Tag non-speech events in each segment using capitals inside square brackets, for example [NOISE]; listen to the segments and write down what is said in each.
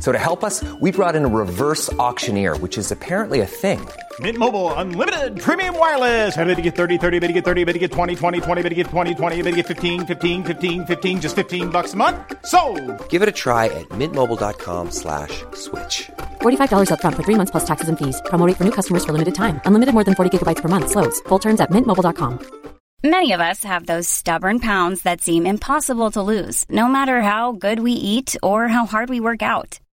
So to help us, we brought in a reverse auctioneer, which is apparently a thing. Mint Mobile unlimited premium wireless. Ready to get 30, 30, bit to get 30, bit to get 20, 20, 20, bit to get 20, 20, bit to get 15, 15, 15, 15 just 15 bucks a month. So, Give it a try at mintmobile.com slash switch. $45 upfront for three months plus taxes and fees. Promo for new customers for limited time. Unlimited more than 40 gigabytes per month. Slows. Full terms at mintmobile.com. Many of us have those stubborn pounds that seem impossible to lose, no matter how good we eat or how hard we work out.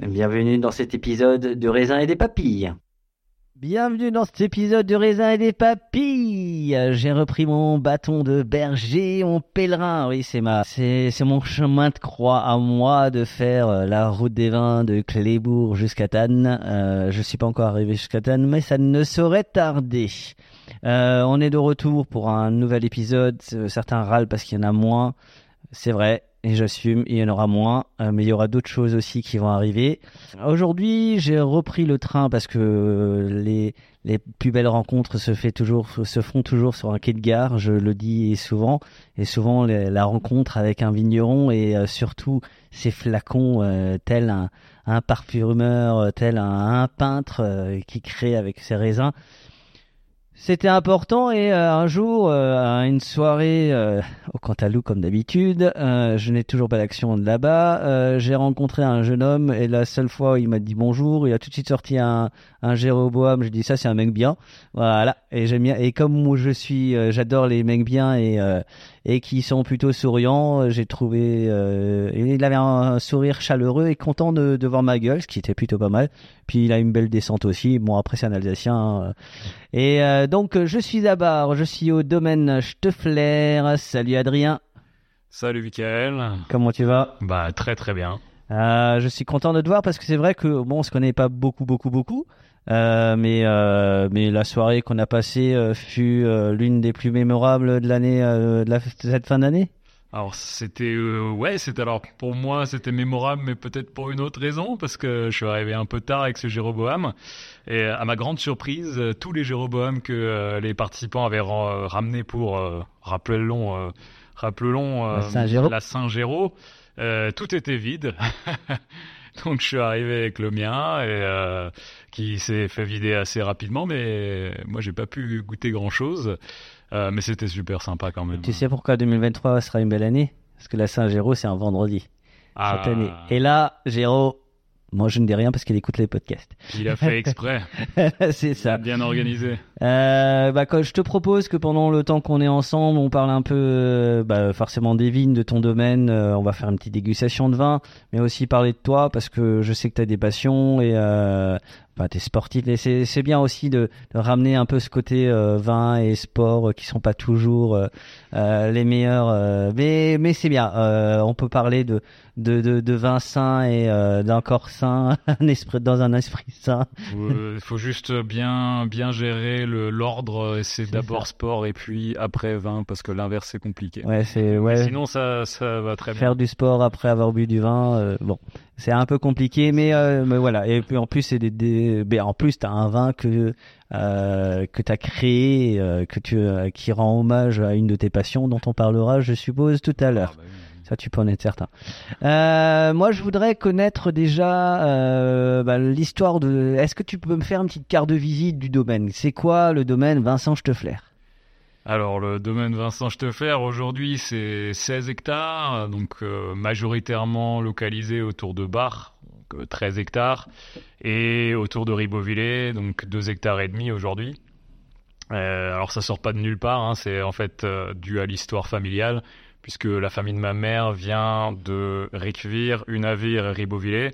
bienvenue dans cet épisode de raisin et des papilles. Bienvenue dans cet épisode de raisin et des papilles. J'ai repris mon bâton de berger, mon pèlerin. Oui, c'est ma, c'est, c'est mon chemin de croix à moi de faire euh, la route des vins de Clébourg jusqu'à Tannes. Euh, je suis pas encore arrivé jusqu'à Tannes, mais ça ne saurait tarder. Euh, on est de retour pour un nouvel épisode. Euh, Certains râlent parce qu'il y en a moins. C'est vrai, et j'assume, il y en aura moins, euh, mais il y aura d'autres choses aussi qui vont arriver. Aujourd'hui, j'ai repris le train parce que les, les plus belles rencontres se, fait toujours, se font toujours sur un quai de gare, je le dis souvent, et souvent la rencontre avec un vigneron et euh, surtout ces flacons euh, tel un, un parfumeur, euh, tel un, un peintre euh, qui crée avec ses raisins. C'était important et euh, un jour, euh, à une soirée euh, au Cantalou comme d'habitude, je n'ai toujours pas d'action de là-bas. j'ai rencontré un jeune homme et la seule fois où il m'a dit bonjour, il a tout de suite sorti un, un Jéroboam. Je dis ça c'est un mec bien, voilà. Et j'aime bien. Et comme je suis, j'adore les mecs bien et et qui sont plutôt souriants. euh, J'ai trouvé, euh, il avait un sourire chaleureux et content de, de voir ma gueule, ce qui était plutôt pas mal. Puis il a une belle descente aussi. Bon après c'est un Alsacien. hein. Et euh, donc je suis à Bar, je suis au domaine Steffler. Salut Adrien, Salut Mickaël. comment tu vas? Bah très très bien. Euh, Je suis content de te voir parce que c'est vrai que bon on se connaît pas beaucoup beaucoup beaucoup. Euh, mais euh, mais la soirée qu'on a passée euh, fut euh, l'une des plus mémorables de l'année euh, de, la- de cette fin d'année. Alors c'était euh, ouais c'était alors pour moi c'était mémorable mais peut-être pour une autre raison parce que je suis arrivé un peu tard avec ce Jéroboam et à ma grande surprise tous les Jéroboam que les participants avaient ra- ramenés pour euh, rappelons euh, rappelons La Saint-Géraud euh, tout était vide. [LAUGHS] Donc je suis arrivé avec le mien et euh, qui s'est fait vider assez rapidement, mais moi j'ai pas pu goûter grand chose. Euh, mais c'était super sympa quand même. Tu sais pourquoi 2023 sera une belle année? Parce que la Saint-Géraud c'est un vendredi Ah, cette année. Et là, Géraud, moi je ne dis rien parce qu'il écoute les podcasts. il a fait [LAUGHS] exprès, c'est ça. bien organisé. Euh, bah, je te propose que pendant le temps qu'on est ensemble, on parle un peu, euh, bah, forcément des vignes, de ton domaine. euh, on va faire une petite dégustation de vin, mais aussi parler de toi parce que je sais que tu as des passions et euh, bah, tu es sportif. Et c'est bien aussi de, ramener un peu ce côté euh, vin et sport qui sont pas toujours les meilleurs. mais mais c'est bien. On peut parler de de, de, vin sain et d'un corps sain, [LAUGHS] dans un esprit sain. Il faut juste bien bien gérer le l'ordre. C'est d'abord sport et puis après vin parce que l'inverse c'est compliqué. Ouais, c'est ouais. Sinon ça ça va très bien. faire du sport après avoir bu du vin, euh, bon, c'est un peu compliqué, mais, euh, mais voilà. Et puis en plus, c'est des, des ben, en plus t'as un vin que euh, que t'as créé, euh, que tu euh, qui rend hommage à une de tes passions, dont on parlera, je suppose, tout à Ah, l'heure. bah oui. Ça, tu peux en être certain. Euh, moi, je voudrais connaître déjà euh, bah, l'histoire de. Est-ce que tu peux me faire une petite carte de visite du domaine? C'est quoi le domaine Vincent Steffler alors le domaine Vincent Steffler aujourd'hui c'est 16 hectares, donc euh, majoritairement localisé autour de Bar, donc 13 hectares, et autour de Ribeauvillé, donc 2 hectares et demi aujourd'hui. Alors ça sort pas de nulle part, hein, c'est en fait dû à l'histoire familiale puisque la famille de ma mère vient de Ricvire, Unavir et Ribeauvillé.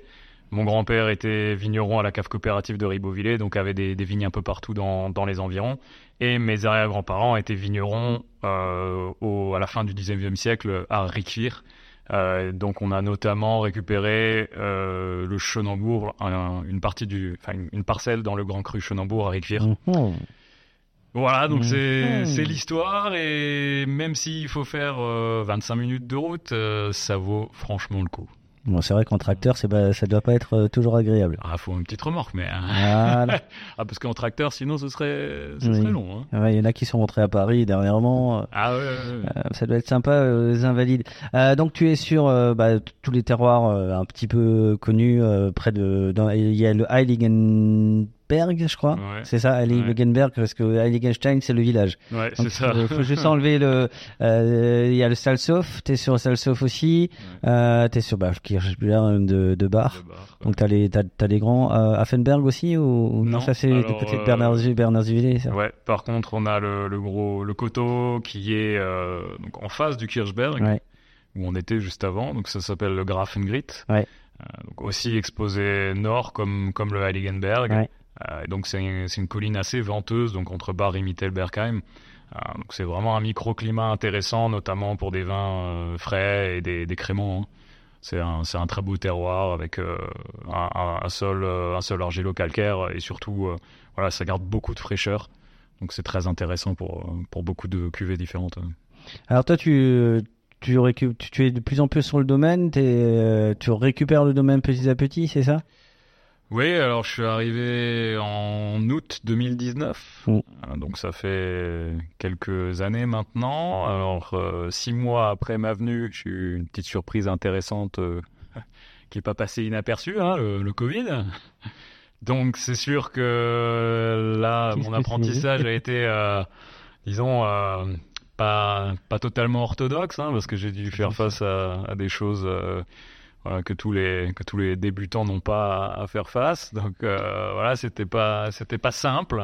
Mon grand-père était vigneron à la cave coopérative de Ribeauvillé, donc avait des, vignes un peu partout dans, les environs. Et mes arrière-grands-parents étaient vignerons euh, à la fin du 19e siècle à Ricvire. Euh, donc on a notamment récupéré euh, le Chenambourg, une partie du, une, parcelle dans le Grand Cru Chenambourg à Ricvire. Mhm. Voilà, donc c'est mhm. l'histoire et même s'il faut faire 25 minutes de route, ça vaut franchement le coup. Bon, c'est vrai qu'en tracteur, c'est ne ça doit pas être euh, toujours agréable. Ah, faut une petite remorque, mais. Hein. Voilà. [LAUGHS] ah, parce qu'en tracteur, sinon, ce serait, ce serait long. Hein. Il y en a qui sont rentrés à Paris dernièrement. Ah ouais. ouais, euh, ça doit être sympa, euh, les invalides. donc, tu es sur bah, tous les terroirs un petit peu connus près de. Dans, il y a le Heiligen je crois. C'est ça, Heiligenberg, parce que Heiligenstein, c'est le village. Ouais, c'est ça. Il faut juste enlever le. [LAUGHS] Euh, il y a le Salsof, t'es sur Salsof aussi. Euh, t'es sur bah, de, de Bar. Donc t'as les, t'as, les grands. Euh, Affenberg aussi ou, non, ça c'est du côté de Bernard, Bernard ça Ouais, par contre, on a le, le gros. Le coteau qui est donc en face du Kirchberg. Où on était juste avant, donc ça s'appelle le Grafengrit. Ouais. donc aussi exposé nord comme, comme le Heiligenberg. Ouais. Euh, donc c'est une, colline assez venteuse, donc entre Bar et Mittelbergheim. Euh, donc c'est vraiment un microclimat intéressant, notamment pour des vins euh, frais et des, créments. Hein. C'est un, un, très beau terroir avec un, sol, un sol argilo-calcaire et surtout, voilà, ça garde beaucoup de fraîcheur. Donc c'est très intéressant pour, pour beaucoup de cuvées différentes. Alors toi, tu, tu, tu, es de plus en plus sur le domaine, tu récupères le domaine petit à petit, c'est ça? Oui, alors je suis arrivé en août 2019, mm. euh, donc ça fait quelques années maintenant. Alors euh, six mois après ma venue, j'ai eu une petite surprise intéressante euh, [LAUGHS] qui n'est pas passée inaperçue, hein, le, Covid. Donc c'est sûr que là, mon apprentissage a été, disons, pas, pas totalement orthodoxe, hein, parce que j'ai dû faire face à, à des choses que tous les que tous les débutants n'ont pas à, faire face. Donc euh, voilà, c'était pas c'était pas simple,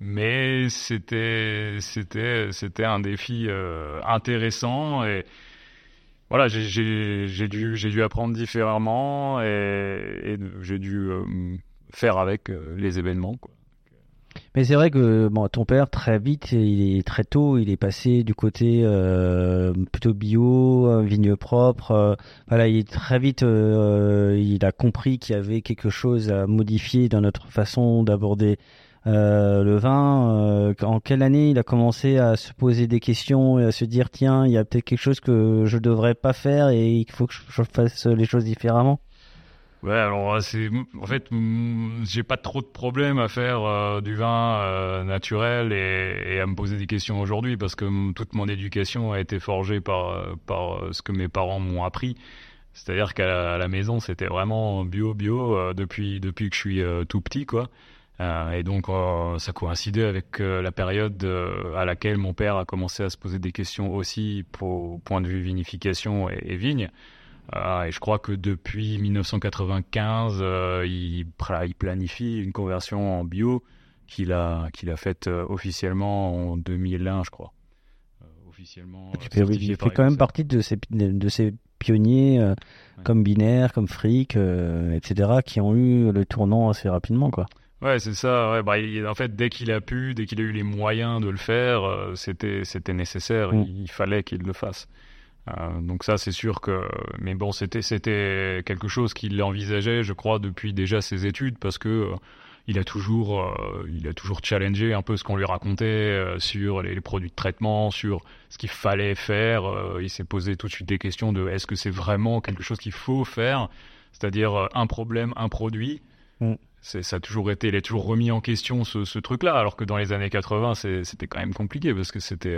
mais c'était c'était c'était un défi euh, intéressant et voilà, j'ai dû j'ai dû apprendre différemment et, et j'ai dû euh, faire avec les événements quoi. Mais c'est vrai que bon, ton père, très vite, il est très tôt, il est passé du côté euh, plutôt bio, euh, vigne propre. Euh, voilà, il est très vite, il a compris qu'il y avait quelque chose à modifier dans notre façon d'aborder le vin. en quelle année il a commencé à se poser des questions et à se dire tiens, il y a peut-être quelque chose que je devrais pas faire et il faut que je fasse les choses différemment? Ouais, alors c'est en fait j'ai pas trop de problèmes à faire euh, du vin euh, naturel et, à me poser des questions aujourd'hui parce que toute mon éducation a été forgée par euh, par ce que mes parents m'ont appris. C'est-à-dire qu'à la, maison c'était vraiment bio bio depuis depuis que je suis tout petit quoi. et donc ça coïncidait avec la période à laquelle mon père a commencé à se poser des questions aussi pour point de vue vinification et, et vigne. Ah, et je crois que depuis 1995, euh, il, il, planifie une conversion en bio qu'il a, qu'il a faite euh, officiellement en 2001, je crois. Euh, officiellement. Tu il fait quand même partie de ces, de ces pionniers comme Binaire, comme Frick, etc., qui ont eu le tournant assez rapidement, quoi. Ouais, c'est ça. Ouais, bah, en fait, dès qu'il a pu, dès qu'il a eu les moyens de le faire, c'était, c'était nécessaire. Mm. il, fallait qu'il le fasse. Euh, donc ça, c'est sûr que, mais bon, c'était c'était quelque chose qu'il envisageait, je crois, depuis déjà ses études, parce que euh, il a toujours euh, il a toujours challengé un peu ce qu'on lui racontait sur les, produits de traitement, sur ce qu'il fallait faire. il s'est posé tout de suite des questions de est-ce que c'est vraiment quelque chose qu'il faut faire, c'est-à-dire un problème, un produit. Mm. Ça a toujours été, il a toujours remis en question ce, ce truc-là, alors que dans les années 80, c'était quand même compliqué parce que c'était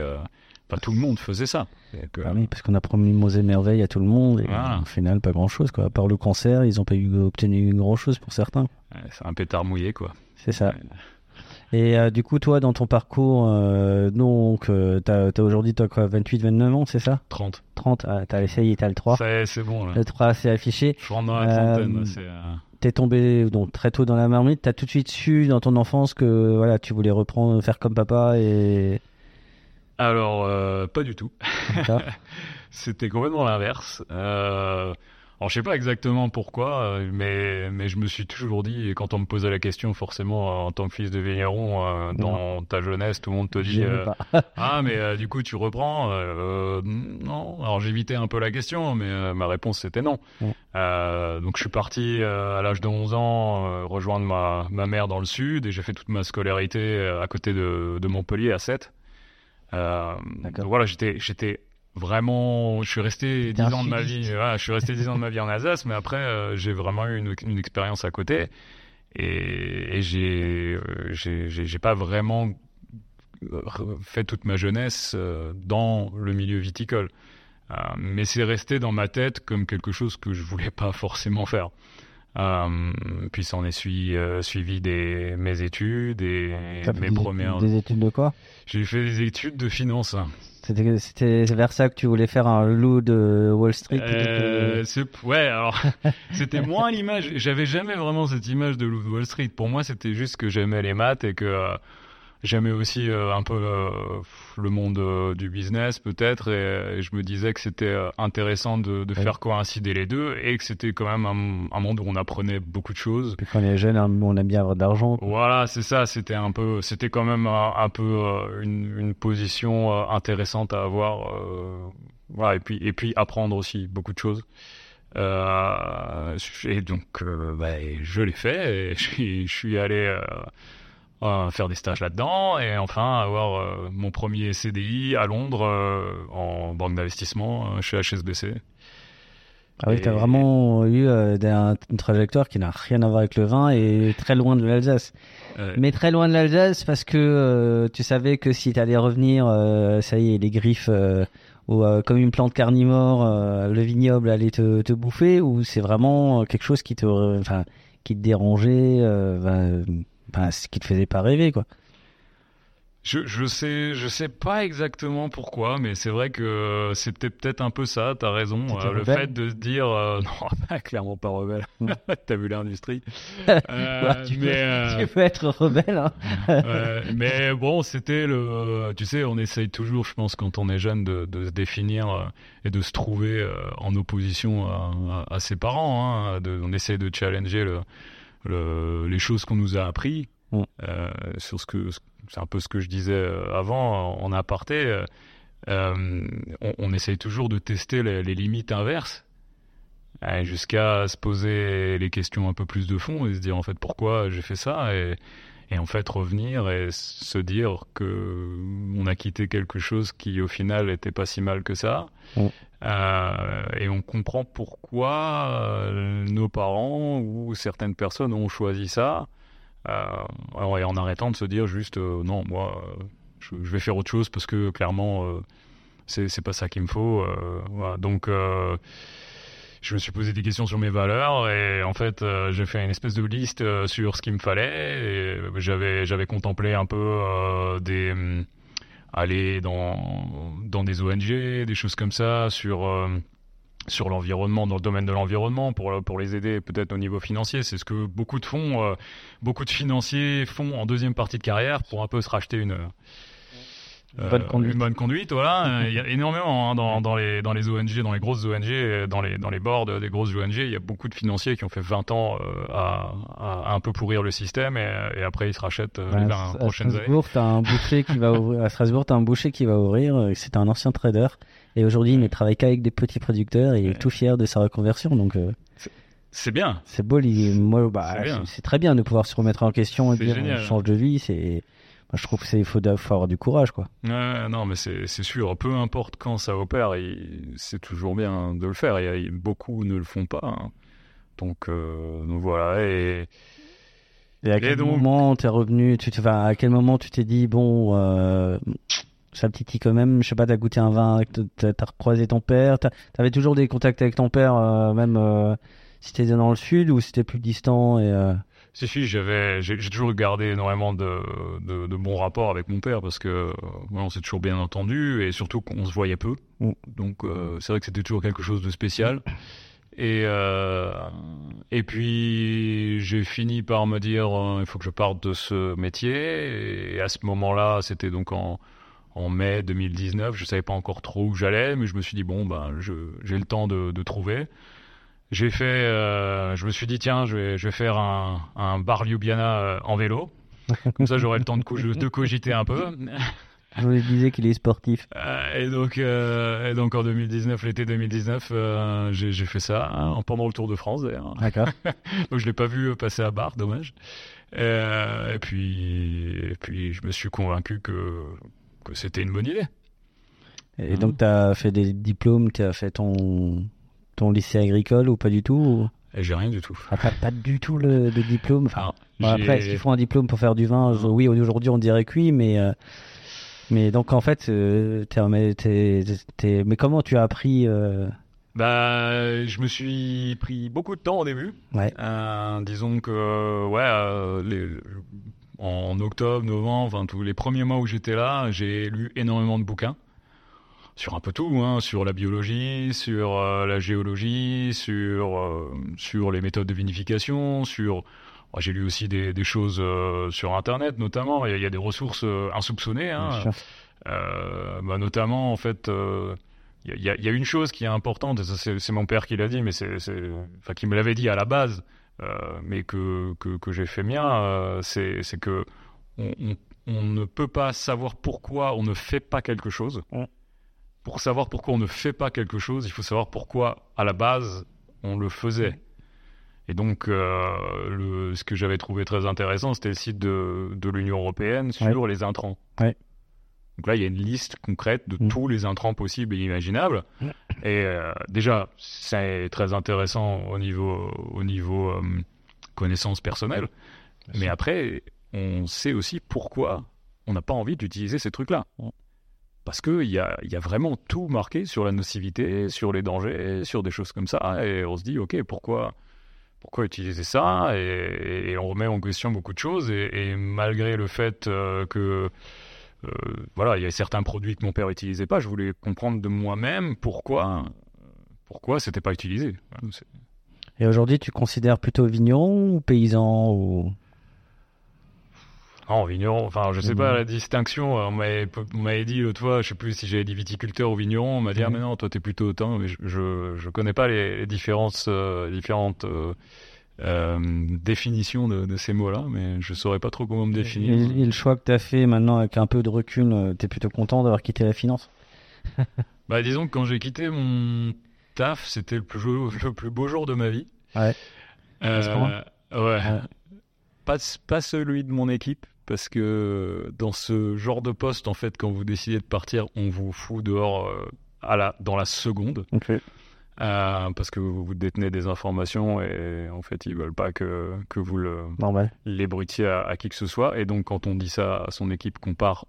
Enfin, tout le monde faisait ça. Que... Ah oui, parce qu'on a promis Mosée merveille à tout le monde et au final pas grand chose quoi. À part le cancer, ils n'ont pas eu, obtenu grand chose pour certains. c'est un pétard mouillé quoi. C'est ça. Et euh, du coup, toi, dans ton parcours, euh, donc, euh, t'as as, aujourd'hui, quoi, 28, 29 ans, c'est ça? 30. 30, ah, t'as essayé, t'as le 3. C'est bon, là. Le 3, c'est affiché. Je rentre dans la trentaine, T'es tombé donc, très tôt dans la marmite, t'as tout de suite su dans ton enfance que voilà, tu voulais reprendre, faire comme papa et. Alors, pas du tout. [LAUGHS] C'était complètement l'inverse. Euh, alors je sais pas exactement pourquoi, euh, mais mais je me suis toujours dit, et quand on me posait la question, forcément en tant que fils de vigneron, euh, dans ta jeunesse, tout le monde te dit [LAUGHS] ah mais euh, du coup tu reprends. non, alors j'évitais un peu la question, mais ma réponse c'était non. donc je suis parti à l'âge de 11 ans rejoindre ma ma mère dans le sud et j'ai fait toute ma scolarité à côté de de Montpellier à 7. Donc voilà, j'étais j'étais vraiment, je suis resté dix ans de ma vie. je suis resté dix ans de ma vie en Alsace, mais après, euh, j'ai vraiment eu une, une, expérience à côté, et, et j'ai, euh, j'ai, pas vraiment euh, fait toute ma jeunesse dans le milieu viticole, mais c'est resté dans ma tête comme quelque chose que je voulais pas forcément faire. Euh, puis on est suivi, suivi des, mes études et mes premières. Des études de quoi? J'ai fait des études de finance. C'était vers ça que tu voulais faire un loup de Wall Street euh, Ouais, alors [LAUGHS] c'était moins l'image. J'avais jamais vraiment cette image de loup de Wall Street. Pour moi, c'était juste que j'aimais les maths et que euh, J'aimais aussi euh, un peu euh, le monde euh, du business peut-être et, je me disais que c'était intéressant de, de faire coïncider les deux et que c'était quand même un, un, monde où on apprenait beaucoup de choses. Puis quand on est jeune, hein, on aime bien avoir de l'argent. Voilà, c'est ça. C'était un peu, c'était quand même un, peu une, une, position intéressante à avoir. voilà, et puis et puis apprendre aussi beaucoup de choses. Euh, et donc, bah, je l'ai fait. Et [LAUGHS] je, suis, je suis allé euh, faire des stages là-dedans et enfin avoir euh, mon premier CDI à Londres euh, en banque d'investissement chez HSBC. Ah oui, tu as vraiment eu une trajectoire qui n'a rien à voir avec le vin et très loin de l'Alsace. Mais très loin de l'Alsace parce que tu savais que si tu allais revenir, ça y est, les griffes ou comme une plante carnivore, le vignoble allait te, te bouffer ou c'est vraiment quelque chose qui te, enfin, qui te dérangeait ce qui te faisait pas rêver, quoi. Je, je sais je sais pas exactement pourquoi mais c'est vrai que c'était peut-être un peu ça t'as raison. Euh, le fait de se dire euh, [LAUGHS] non clairement pas rebelle. [LAUGHS] T'as vu l'industrie. [LAUGHS] Euh, tu, mais, peux, être rebelle hein. mais bon c'était le tu sais on essaye toujours je pense quand on est jeune de, de se définir et de se trouver en opposition à, à, ses parents hein, de, on essaye de challenger le le, les choses qu'on nous a appris mm. euh, sur ce que c'est un peu ce que je disais euh, avant en aparté. Euh, on, on, essaye toujours de tester les, les limites inverses jusqu'à se poser les questions un peu plus de fond et se dire en fait pourquoi j'ai fait ça et, et en fait revenir et se dire que on a quitté quelque chose qui au final était pas si mal que ça mm. Euh, et on comprend pourquoi euh, nos parents ou certaines personnes ont choisi ça. Euh, et en arrêtant de se dire juste non, moi, je, vais faire autre chose parce que clairement, c'est pas ça qu'il me faut. Donc je me suis posé des questions sur mes valeurs et en fait j'ai fait une espèce de liste sur ce qu'il me fallait j'avais j'avais contemplé un peu des aller dans, dans des ONG, des choses comme ça, sur, euh, sur l'environnement, dans le domaine de l'environnement, pour, pour les aider peut-être au niveau financier. C'est ce que beaucoup de fonds, euh, beaucoup de financiers font en deuxième partie de carrière pour un peu se racheter une, bonne conduite. Une bonne conduite, voilà. [LAUGHS] il y a énormément hein, dans, dans, les, dans les ONG, dans les grosses ONG, dans les, dans les boards des grosses ONG, il y a beaucoup de financiers qui ont fait 20 ans euh, à, à, un peu pourrir le système et, et après ils se rachètent euh, ouais, les prochaines Strasbourg, années. As un boucher qui va ouvrir, à Strasbourg, tu as un boucher qui va ouvrir. Euh, c'est un ancien trader et aujourd'hui il ne travaille qu'avec des petits producteurs et il est tout fier de sa reconversion. Donc. c'est bien. C'est beau, moi, bah, c'est très bien de pouvoir se remettre en question et dire on change de vie. C'est je trouve qu'il faut, faut avoir du courage, quoi. non, mais c'est sûr. Peu importe quand ça opère, c'est toujours bien de le faire. Et, beaucoup ne le font pas. Hein. Donc, euh, donc, voilà. Et, et à quel moment t'es revenu tu te, À quel moment tu t'es dit bon, euh, Ça titille quand même. Je sais pas, t'as goûté un vin, t'as recroisé ton père. T'avais toujours des contacts avec ton père, euh, même euh, si t'étais dans le sud ou si t'étais plus distant et. Si, si, j'avais, j'ai toujours gardé énormément de, de, de bons rapports avec mon père parce que voilà, on s'est toujours bien entendu et surtout qu'on se voyait peu. Donc euh, c'est vrai que c'était toujours quelque chose de spécial. [COUGHS] Et, euh, et puis j'ai fini par me dire euh, il faut que je parte de ce métier. Et à ce moment-là, c'était donc en, en mai 2019. Je savais pas encore trop où j'allais, mais je me suis dit bon ben j'ai le temps de, de trouver. J'ai fait, euh, je me suis dit tiens, je vais, je vais faire un, un bar Ljubljana euh, en vélo. [LAUGHS] Comme ça, j'aurai le temps de, co- de cogiter un peu. Je vous disais qu'il est sportif. Euh, et donc, euh, et donc en 2019, l'été 2019, euh, j'ai fait ça hein, pendant le Tour de France d'ailleurs. D'accord. [LAUGHS] donc je l'ai pas vu passer à Bar, dommage. Et puis, et puis je me suis convaincu que que c'était une bonne idée. Et donc, t'as fait des diplômes, t'as fait ton, ton lycée agricole ou pas du tout ou- Et j'ai rien du tout. Ah, pas, pas du tout le, de diplôme. Enfin, bon, après, est-ce qu'il faut un diplôme pour faire du vin Je- Oui, aujourd'hui, on dirait que oui, mais. euh, mais donc, en fait, euh, t'es- mais, t'es- t'es- mais comment tu as appris euh, Bah, je me suis pris beaucoup de temps au début. Ouais. Euh, disons que, ouais, euh, les, en octobre, novembre, enfin tous les premiers mois où j'étais là, j'ai lu énormément de bouquins sur un peu tout, hein, sur la biologie, sur euh, la géologie, sur euh, sur les méthodes de vinification, sur Oh, j'ai lu aussi des, des choses euh, sur Internet, notamment. Il y, a- il y a des ressources insoupçonnées. Hein. Bah, notamment, en fait, il y, a- il y une chose qui est importante, et ça c'est c'est mon père qui l'a dit, mais c'est, enfin qui me l'avait dit à la base, mais que, que, que j'ai fait mien, c'est, c'est que on, on- on ne peut pas savoir pourquoi on ne fait pas quelque chose. Pour savoir pourquoi on ne fait pas quelque chose, il faut savoir pourquoi à la base on le faisait. Et donc, euh, le, ce que j'avais trouvé très intéressant, c'était le site de, de l'Union européenne sur les intrants. Ouais. Donc là, il y a une liste concrète de Mm. tous les intrants possibles et imaginables. Et euh, déjà, c'est très intéressant au niveau, au niveau euh, connaissance personnelle. Mais après, on sait aussi pourquoi on n'a pas envie d'utiliser ces trucs-là. Parce qu'il y a, y a vraiment tout marqué sur la nocivité, sur les dangers, sur des choses comme ça. Et on se dit, OK, pourquoi, pourquoi utiliser ça? Et, on remet en question beaucoup de choses. Et, malgré le fait euh, que euh, voilà, il y a certains produits que mon père utilisait pas, je voulais comprendre de moi-même pourquoi pourquoi c'était pas utilisé. Et aujourd'hui, tu considères plutôt vigneron ou paysan. Non, vigneron, enfin, je sais pas Mhm. la distinction. On m'avait on m'avait dit l'autre fois, je sais plus si j'avais dit viticulteur ou vigneron. On m'a dit, ah, Mhm. mais non, toi, t'es plutôt autant. Mais je, je, je connais pas les, les différences, euh, différentes euh, euh, définitions de, de ces mots-là, mais je saurais pas trop comment me définir. Et, et le choix que tu as fait maintenant avec un peu de recul, tu es plutôt content d'avoir quitté la finance? [LAUGHS] Bah, disons que quand j'ai quitté mon taf, c'était le plus, beau- le plus beau jour de ma vie. Ouais. Euh, ouais. Ouais. Pas, pas celui de mon équipe, parce que dans ce genre de poste, en fait, quand vous décidez de partir, on vous fout dehors euh, à la, dans la seconde. Euh, parce que vous, détenez des informations et en fait, ils veulent pas que, que vous le, Normal. à, à qui que ce soit. Et donc, quand on dit ça à son équipe qu'on part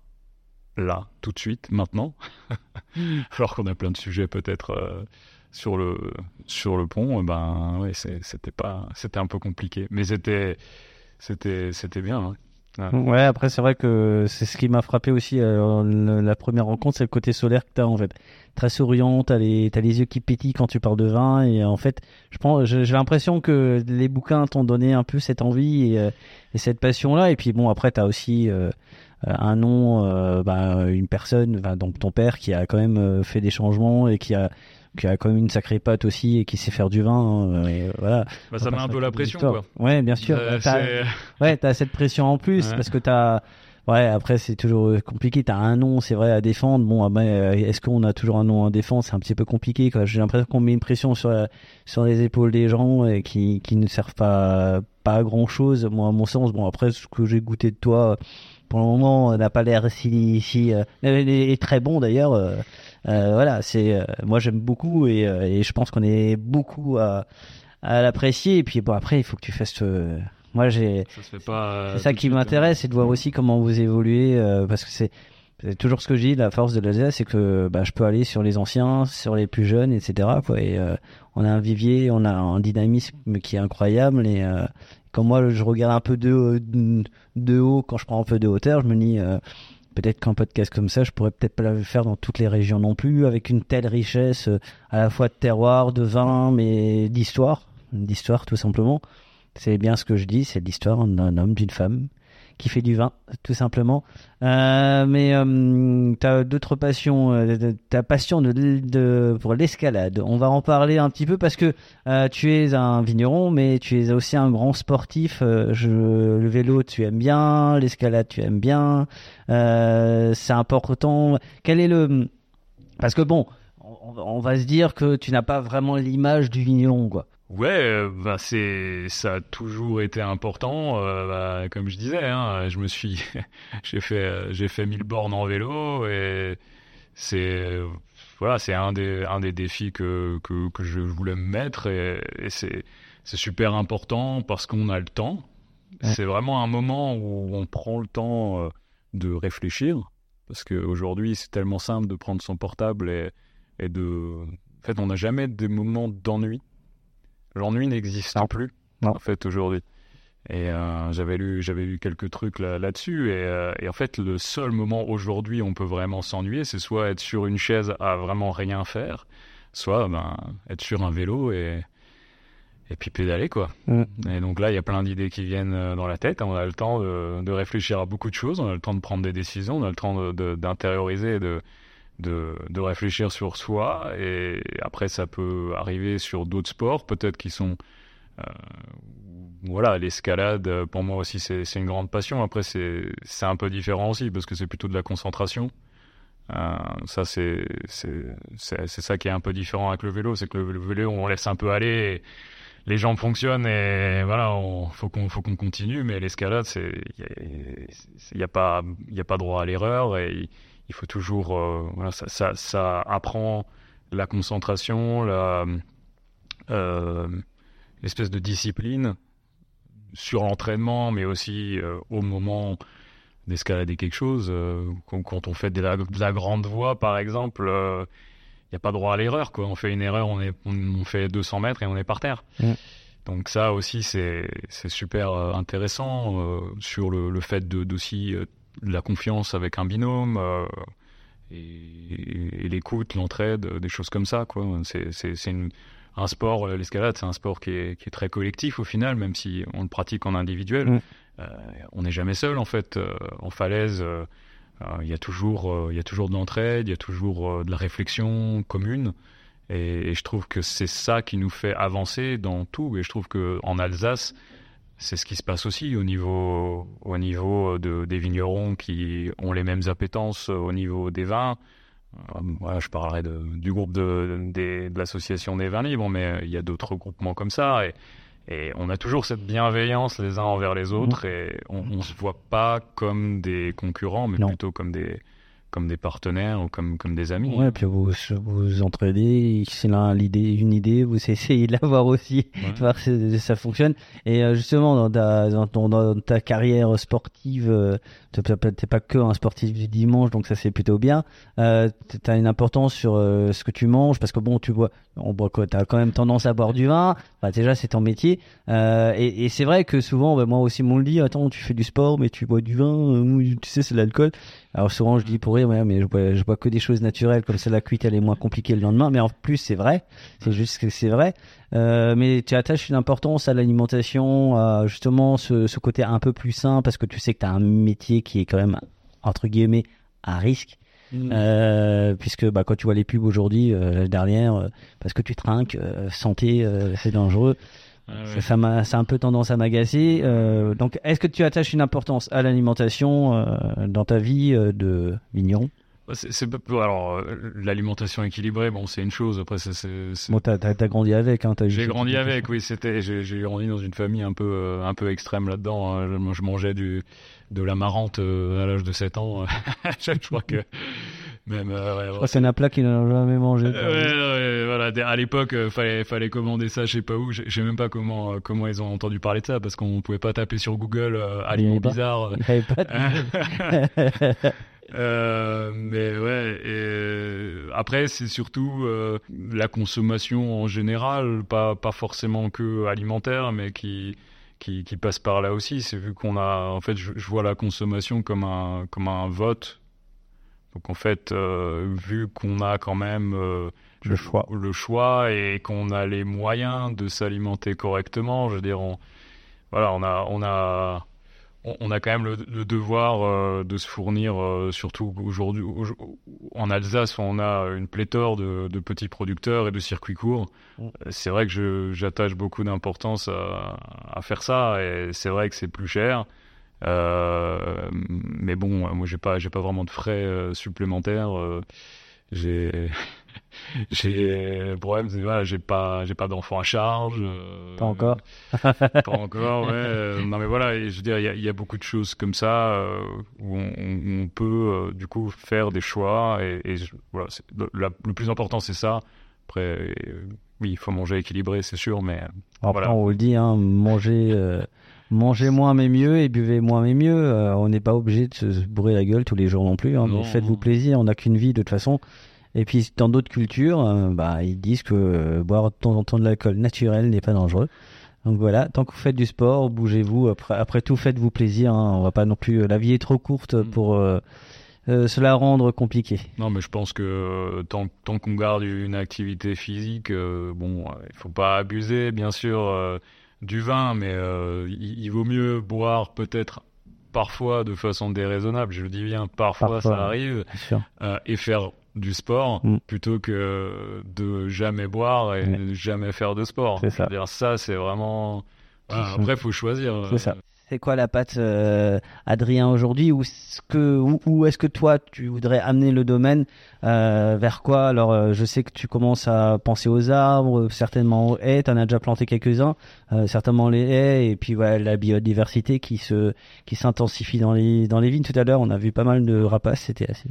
là, tout de suite, maintenant, [LAUGHS] alors qu'on a plein de sujets peut-être euh, sur le sur le pont, ben ouais, c'est- c'était pas, c'était un peu compliqué, mais c'était c'était c'était bien. hein. Ouais, après, c'est vrai que c'est ce qui m'a frappé aussi. euh, la première rencontre, c'est le côté solaire que tu as en fait. Très souriant, tu as, les t'as les yeux qui pétillent quand tu parles de vin. Et en fait, je pense, j'ai l'impression que les bouquins t'ont donné un peu cette envie et, euh, et cette passion-là. Et puis bon, après, tu as aussi euh, euh, un nom, euh, bah, une personne, bah, donc ton père, qui a quand même euh, fait des changements et qui a, qui a quand même une sacrée patte aussi et qui sait faire du vin. hein, et voilà. Bah, ça met un peu la pression, quoi. Ouais, bien sûr. Euh, T'as- [LAUGHS] Ouais, t'as cette pression en plus Ouais. parce que t'as. Ouais, après c'est toujours euh, compliqué. T'as un nom, c'est vrai, à défendre. Bon, ah ben, euh, est-ce qu'on a toujours un nom à défendre? C'est un petit peu compliqué. Quoi. J'ai l'impression qu'on met une pression sur la- sur les épaules des gens et qui qui ne servent pas pas à grand chose. Moi, à mon sens. Bon, après ce que j'ai goûté de toi, pour le moment, n'a pas l'air si si euh, est très bon d'ailleurs. euh, euh, voilà, c'est euh, moi j'aime beaucoup et, euh, et je pense qu'on est beaucoup à à l'apprécier. Et puis bon, après il faut que tu fasses. euh, moi j'ai ça se fait pas. c'est ça qui m'intéresse, c'est de voir aussi comment vous évoluez, euh, parce que c'est toujours ce que je dis. La force de l'Alsace, c'est que bah, je peux aller sur les anciens, sur les plus jeunes, etc. Quoi. Et euh, on a un vivier, on a un dynamisme qui est incroyable. Et euh, quand moi, je regarde un peu de, de haut, quand je prends un peu de hauteur, je me dis euh, peut-être qu'un podcast comme ça, je pourrais peut-être pas le faire dans toutes les régions non plus, avec une telle richesse euh, à la fois de terroir, de vin, mais d'histoire, d'histoire tout simplement. C'est bien ce que je dis, c'est l'histoire d'un homme, d'une femme qui fait du vin, tout simplement. Euh, mais euh, tu as d'autres passions, euh, ta passion de, pour l'escalade. On va en parler un petit peu parce que euh, tu es un vigneron, mais tu es aussi un grand sportif. Euh, je, le vélo, tu aimes bien, l'escalade, tu aimes bien. C'est important. Quel est le parce que bon, on, on va se dire que tu n'as pas vraiment l'image du vigneron, quoi. Ouais, bah c'est ça a toujours été important. euh, bah, comme je disais, hein, je me suis, [LAUGHS] j'ai fait euh, j'ai fait 1000 bornes en vélo et c'est voilà, c'est un des un des défis que que, que je voulais me mettre et, et c'est c'est super important parce qu'on a le temps. Ouais. C'est vraiment un moment où on prend le temps de réfléchir parce qu'aujourd'hui c'est tellement simple de prendre son portable et et de en fait on n'a jamais des moments d'ennui. L'ennui n'existe plus Non. en fait aujourd'hui. Et euh, j'avais lu, j'avais lu quelques trucs là, là-dessus. et, euh, et en fait, le seul moment aujourd'hui où on peut vraiment s'ennuyer, c'est soit être sur une chaise à vraiment rien faire, soit ben, être sur un vélo et, et puis pédaler quoi. Mm. Et donc là, il y a plein d'idées qui viennent euh, dans la tête. On a le temps de, de réfléchir à beaucoup de choses. On a le temps de prendre des décisions. On a le temps de- de- d'intérioriser, de, de, réfléchir sur soi. Et après, ça peut arriver sur d'autres sports, peut-être qui sont euh, voilà, l'escalade, euh, pour moi aussi, c'est une grande passion. Après, c'est un peu différent aussi, parce que c'est plutôt de la concentration. Euh, ça, c'est ça qui est un peu différent avec le vélo. C'est que le, vélo, on laisse un peu aller, les jambes fonctionnent, et voilà, on, faut qu'on faut qu'on continue. Mais l'escalade, c'est il n'y a, pas il y a pas droit à l'erreur, et il, faut toujours. euh, voilà, ça, ça, ça apprend la concentration, la. Euh, l'espèce de discipline sur l'entraînement, mais aussi euh, au moment d'escalader quelque chose. euh, quand, on fait de la, de la grande voie, par exemple, il n'y a pas droit à l'erreur. Quoi. On fait une erreur, on, est, on, on fait 200 mètres et on est par terre. Mm. Donc ça aussi, c'est c'est super intéressant euh, sur le, le fait de d'aussi de la confiance avec un binôme euh, et, et l'écoute, l'entraide, euh, des choses comme ça. quoi. C'est c'est- c'est une un sport, euh, l'escalade, c'est un sport qui est, qui est très collectif au final, même si on le pratique en individuel. Mm. Euh, on n'est jamais seul en fait. En falaise, il y a toujours, il y a toujours de l'entraide, il y a toujours de la réflexion commune. Et, et je trouve que c'est ça qui nous fait avancer dans tout. Et je trouve que en Alsace, c'est ce qui se passe aussi au niveau, au niveau de, des vignerons qui ont les mêmes appétences au niveau des vins. Euh, voilà, je parlerai de, du groupe de, des- de l'association des vins libres, mais il y a d'autres groupements comme ça. Et, et on a toujours cette bienveillance les uns envers les autres et on, on se voit pas comme des concurrents, mais Non. plutôt comme des, comme des partenaires ou comme, comme des amis. Ouais, puis vous vous entraidez, c'est là l'idée, une idée, vous [LAUGHS] essayez de l'avoir aussi, Ouais. voir si ça fonctionne. Et euh, justement, dans ta, dans, ton- dans ta carrière sportive, euh, t'es pas- que un sportif du dimanche, donc ça c'est plutôt bien. Euh, t'as une importance sur euh, ce que tu manges, parce que bon, tu bois, on boit quoi T'as quand même tendance à boire du vin. Enfin, déjà, c'est ton métier. Euh, et c'est vrai que souvent, bah, moi aussi, on le dit, attends, tu fais du sport, mais tu bois du vin, euh, tu sais, c'est l'alcool. Alors souvent, je dis pour rire, ouais, mais je bois, je bois que des choses naturelles, comme ça, la cuite, elle est moins compliquée le lendemain. Mais en plus, c'est vrai. C'est juste que c'est vrai. Euh, mais tu attaches une importance à l'alimentation, justement ce, ce côté un peu plus sain, parce que tu sais que tu as un métier qui est quand même, entre guillemets, à risque. Euh, puisque bah, quand tu vois les pubs aujourd'hui, euh, l'année dernière, euh, parce que tu trinques, euh, santé, c'est dangereux. Ah ouais. Ça, m'a, ça a un peu tendance à m'agacer. Donc, est-ce que tu attaches une importance à l'alimentation dans ta vie de vigneron? Bah, C'est, c'est alors l'alimentation équilibrée, bon, c'est une chose. Après, c'est, c'est- Bon, t'as, t'as, grandi avec, hein, t'as j'ai grandi avec. Oui, c'était. J'ai, j'ai grandi dans une famille un peu, un peu extrême là-dedans. hein. Je, je mangeais du, de la marante euh, à l'âge de 7 ans. [LAUGHS] je crois que même. euh, ouais, Je crois qu'il y en a plein qui n'ont jamais mangé. Ouais, ouais, voilà. À l'époque, euh, fallait, fallait commander ça, je sais pas où. Je sais même pas comment, euh, comment ils ont entendu parler de ça, parce qu'on pouvait pas taper sur Google euh, aliments bizarres. Il y avait pas de- [LAUGHS] Euh, mais ouais, et euh, après, c'est surtout euh, la consommation en général, pas, pas forcément que alimentaire, mais qui, qui, qui passe par là aussi. C'est vu qu'on a, en fait, je, je, vois la consommation comme un, comme un vote. Donc en fait, euh, vu qu'on a quand même le choix, le choix et qu'on a les moyens de s'alimenter correctement, je veux dire, on, voilà, on a, on a on, a quand même le, devoir euh, de se fournir, euh, surtout aujourd'hui en Alsace, on a une pléthore de, petits producteurs et de circuits courts. Mm. C'est vrai que j'attache beaucoup d'importance à, faire ça, et c'est vrai que c'est plus cher. Euh, mais bon, moi j'ai pas, j'ai pas vraiment de frais supplémentaires. j'ai [LAUGHS] j'ai le problème c'est voilà j'ai pas j'ai pas d'enfants à charge euh, pas encore [LAUGHS] pas encore ouais euh, non mais voilà je veux dire il y, y, a beaucoup de choses comme ça euh, où on, on peut du coup faire des choix et, et voilà le plus important c'est ça après oui il faut manger équilibré c'est sûr mais après on vous le dit hein, manger Mangez moins mais mieux et buvez moins mais mieux. on n'est pas obligé de se bourrer la gueule tous les jours non plus. Hein, mais faites-vous plaisir. On n'a qu'une vie de toute façon. Et puis dans d'autres cultures, euh, bah, ils disent que euh, boire de temps en temps de l'alcool naturel n'est pas dangereux. Donc voilà, tant que vous faites du sport, bougez-vous. Après, après tout, faites-vous plaisir. Hein. On va pas non plus. Euh, la vie est trop courte mm. pour euh, cela rendre compliqué. Non, mais je pense que tant, tant qu'on garde une activité physique, bon, il faut pas abuser, bien sûr, du vin, mais il, vaut mieux boire peut-être parfois de façon déraisonnable. Je le dis bien, parfois, ça arrive, et faire du sport mm. plutôt que de jamais boire et jamais faire de sport. C'est ça. Dire ça, c'est vraiment. après, faut choisir. C'est ça. C'est quoi la patte, euh, Adrien, aujourd'hui Où est-ce que, où, est-ce que toi, tu voudrais amener le domaine euh, Vers quoi? Alors, euh, je sais que tu commences à penser aux arbres, certainement aux haies. Tu en as déjà planté quelques-uns, certainement les haies, et puis ouais, la biodiversité qui se, qui s'intensifie dans les, dans les vignes. Tout à l'heure, on a vu pas mal de rapaces. C'était assez.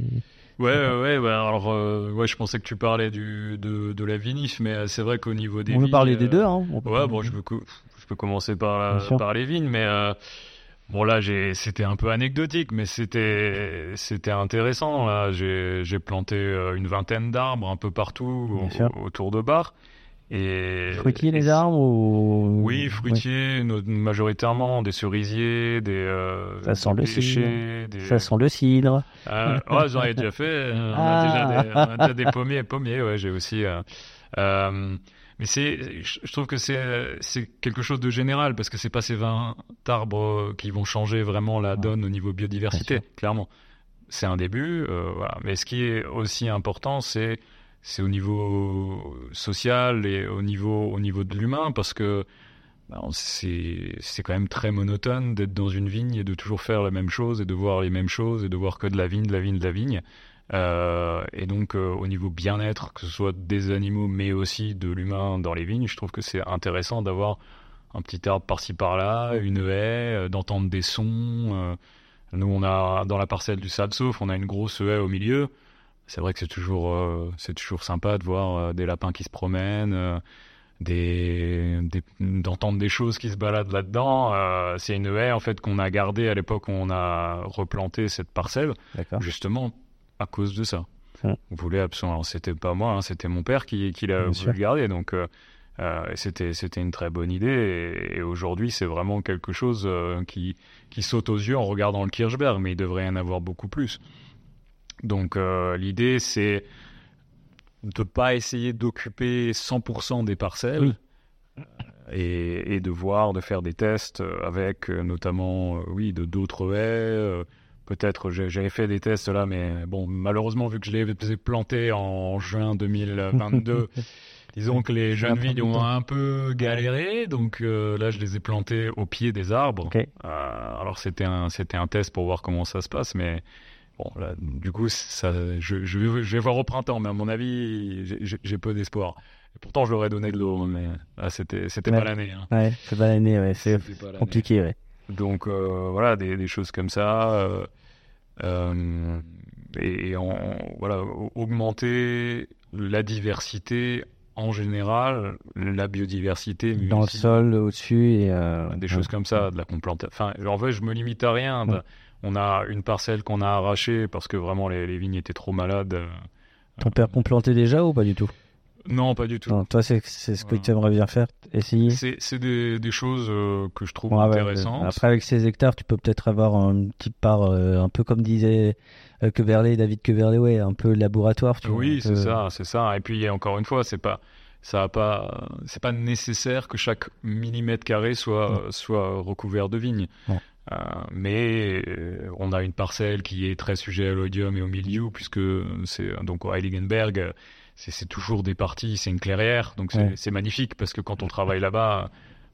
Ouais, ouais, ouais, alors, euh, ouais, je pensais que tu parlais du, de, de la vinif, mais euh, c'est vrai qu'au niveau des On veut parler des deux, hein. Ouais, bon, je peux, je peux commencer par, par les vignes, mais euh, bon, là, c'était un peu anecdotique, mais c'était, c'était intéressant. Là, j'ai, j'ai planté une vingtaine d'arbres un peu partout autour de Bar. Et, fruitiers les arbres ou... Oui, fruitiers, majoritairement des cerisiers, des. Euh, ça sent le cidre. Ça sent le cidre. Euh, ouais, [LAUGHS] j'en ai déjà fait. On, a déjà des, on a déjà des pommiers, pommiers. Ouais, j'ai aussi. Euh, euh, mais c'est, je trouve que c'est c'est quelque chose de général parce que c'est pas ces 20 arbres qui vont changer vraiment la donne au niveau biodiversité. Clairement, c'est un début. Voilà. Mais ce qui est aussi important, c'est c'est au niveau social et au niveau, au niveau de l'humain parce que bah, c'est quand même très monotone d'être dans une vigne et de toujours faire la même chose et de voir les mêmes choses et de voir que de la vigne, de la vigne, de la vigne. Euh, et donc euh, au niveau bien-être, que ce soit des animaux mais aussi de l'humain dans les vignes, je trouve que c'est intéressant d'avoir un petit arbre par-ci par-là, une haie, euh, d'entendre des sons. nous on a dans la parcelle du Sable Sauf, on a une grosse haie au milieu c'est vrai que c'est toujours, euh, c'est toujours sympa de voir euh, des lapins qui se promènent, euh, des, d'entendre des choses qui se baladent là-dedans. c'est une haie en fait qu'on a gardée à l'époque où on a replanté cette parcelle, justement à cause de ça. On voulait absolument. C'était pas moi, hein, c'était mon père qui, qui l'a voulu garder. Donc c'était c'était une très bonne idée. Et, aujourd'hui, c'est vraiment quelque chose qui qui saute aux yeux en regardant le Kirchberg, mais il devrait y en avoir beaucoup plus. Donc euh, l'idée, c'est de pas essayer d'occuper 100% des parcelles. Euh, et, de voir, de faire des tests avec euh, notamment, oui, de d'autres haies. Peut-être, j'avais fait des tests là, mais bon, malheureusement, vu que je les ai plantés en juin 2022, [LAUGHS] disons que les jeunes vignes ont un peu galéré, donc là je les ai plantés au pied des arbres. alors c'était un c'était un test pour voir comment ça se passe, mais Bon, là, du coup, ça, je, je, vais voir au printemps, mais à mon avis, j'ai peu d'espoir. pourtant, je leur ai donné de l'eau, mais là, c'était pas l'année. Hein. Ouais, c'est pas l'année, ouais, c'est compliqué, ouais. Donc, euh, voilà, des, des, choses comme ça. Euh, euh, et, en, voilà, augmenter la diversité en général, la biodiversité. Dans le sol, au-dessus. et Des choses comme ça, de la complantation. Enfin, en fait, je me limite à rien On a une parcelle qu'on a arrachée parce que vraiment les, les vignes étaient trop malades. euh, Ton père complantait déjà ou pas du tout? Non, pas du tout. Non, toi, c'est ce que tu aimerais bien faire, essayer. C'est des, des choses euh, que je trouve Ouais, intéressantes. ouais. Après, avec ces hectares, tu peux peut-être avoir une petite part, euh, un peu comme disait euh, Queverley, David Queverley, ouais, un peu laboratoire. Tu Oui, c'est peu- ça, c'est ça. Et puis encore une fois, c'est pas, ça a pas, c'est pas nécessaire que chaque millimètre carré soit soit recouvert de vignes. Euh, mais euh, on a une parcelle qui est très sujet à l'odium et au milieu, puisque c'est donc au Heiligenberg, c'est toujours des parties, c'est une clairière, donc c'est Ouais. magnifique parce que quand on travaille là-bas,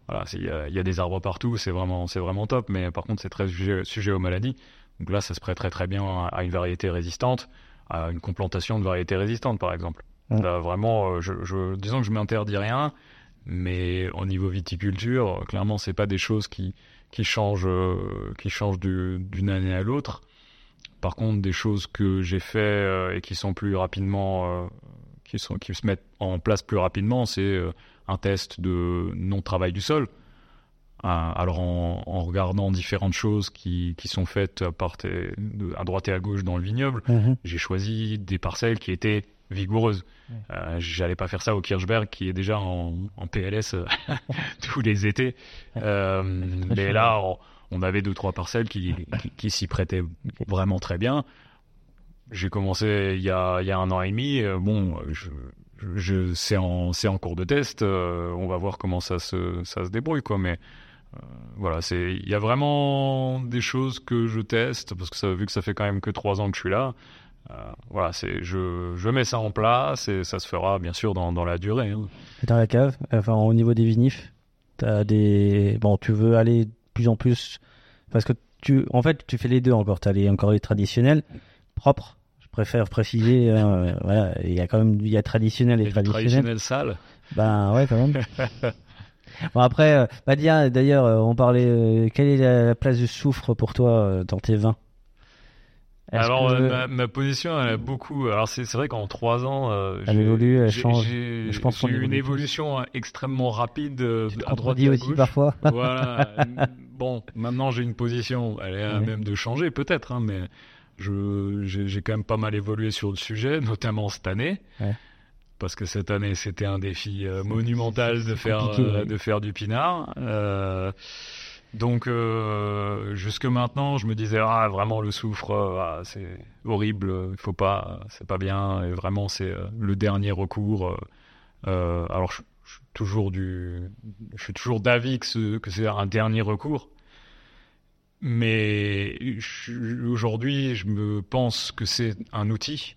voilà, il y, a- il y a des arbres partout, c'est vraiment c'est vraiment top. Mais par contre, c'est très sujet, sujet aux maladies. Donc là, ça se prêterait très bien à, à une variété résistante, à une complantation de variétés résistantes, par exemple. Ouais. Là, vraiment, euh, je, je, disons que je m'interdis rien, mais au niveau viticulture, clairement, c'est pas des choses qui, qui changent, euh, qui changent du- d'une année à l'autre. Par contre, des choses que j'ai fait euh, et qui sont plus rapidement, euh, qui sont, qui se mettent en place plus rapidement, c'est un test de non-travail du sol. Alors en, en regardant différentes choses qui, qui sont faites à, part et- de- à droite et à gauche dans le vignoble, Mhm. j'ai choisi des parcelles qui étaient vigoureuses. Euh, J'allais pas faire ça au Kirchberg qui est déjà en, en PLS euh, [LAUGHS] tous les étés. Euh, mais là, on, on avait deux trois parcelles qui, qui, qui s'y prêtaient vraiment très bien. J'ai commencé il y a, il y a un an et demi. euh, Bon, je, je, c'est en, cours de test. euh, on va voir comment ça se, ça se débrouille, quoi. Mais voilà, c'est, il y a vraiment des choses que je teste parce que ça, vu que ça fait quand même que trois ans que je suis là. Euh, voilà, c'est, je, je mets ça en place et ça se fera bien sûr dans, dans la durée. hein. Dans la cave, enfin, au niveau des vinifs, t'as des. Bon, tu veux aller de plus en plus. Parce que tu. En fait, tu fais les deux encore. T'as les, encore les traditionnels, propres. Je préfère préciser. hein, [LAUGHS] euh, voilà, il y a quand même. Il y a traditionnel et traditionnel. traditionnel sale. Ben ouais, quand même. [LAUGHS] bon, après, euh, bah, d'ailleurs, euh, on parlait. euh, quelle est la, la place du soufre pour toi euh, dans tes vins? Alors, que- euh, ma, ma position, elle a beaucoup. Alors, c'est vrai qu'en trois ans, euh, Elle j'ai- évolue, elle change. Je pense j'ai qu'on eu une évolution euh, extrêmement rapide euh, Tu te à droite à aussi parfois. [LAUGHS] Voilà. [LAUGHS] bon, maintenant j'ai une position. Elle est à Ouais. même de changer peut-être, hein, mais je j'ai quand même pas mal évolué sur le sujet, [LAUGHS] notamment cette année. Ouais. Parce que cette année, c'était un défi euh, monumental de faire ouais. de faire du pinard. Euh, donc euh, jusque maintenant, je me disais ah vraiment le soufre, euh, ah, c'est horrible, il faut pas, c'est pas bien. Et vraiment, c'est euh, le dernier recours. euh, alors je, je suis toujours du, je suis toujours d'avis que, ce- que c'est un dernier recours. Mais aujourd'hui, je me pense que c'est un outil.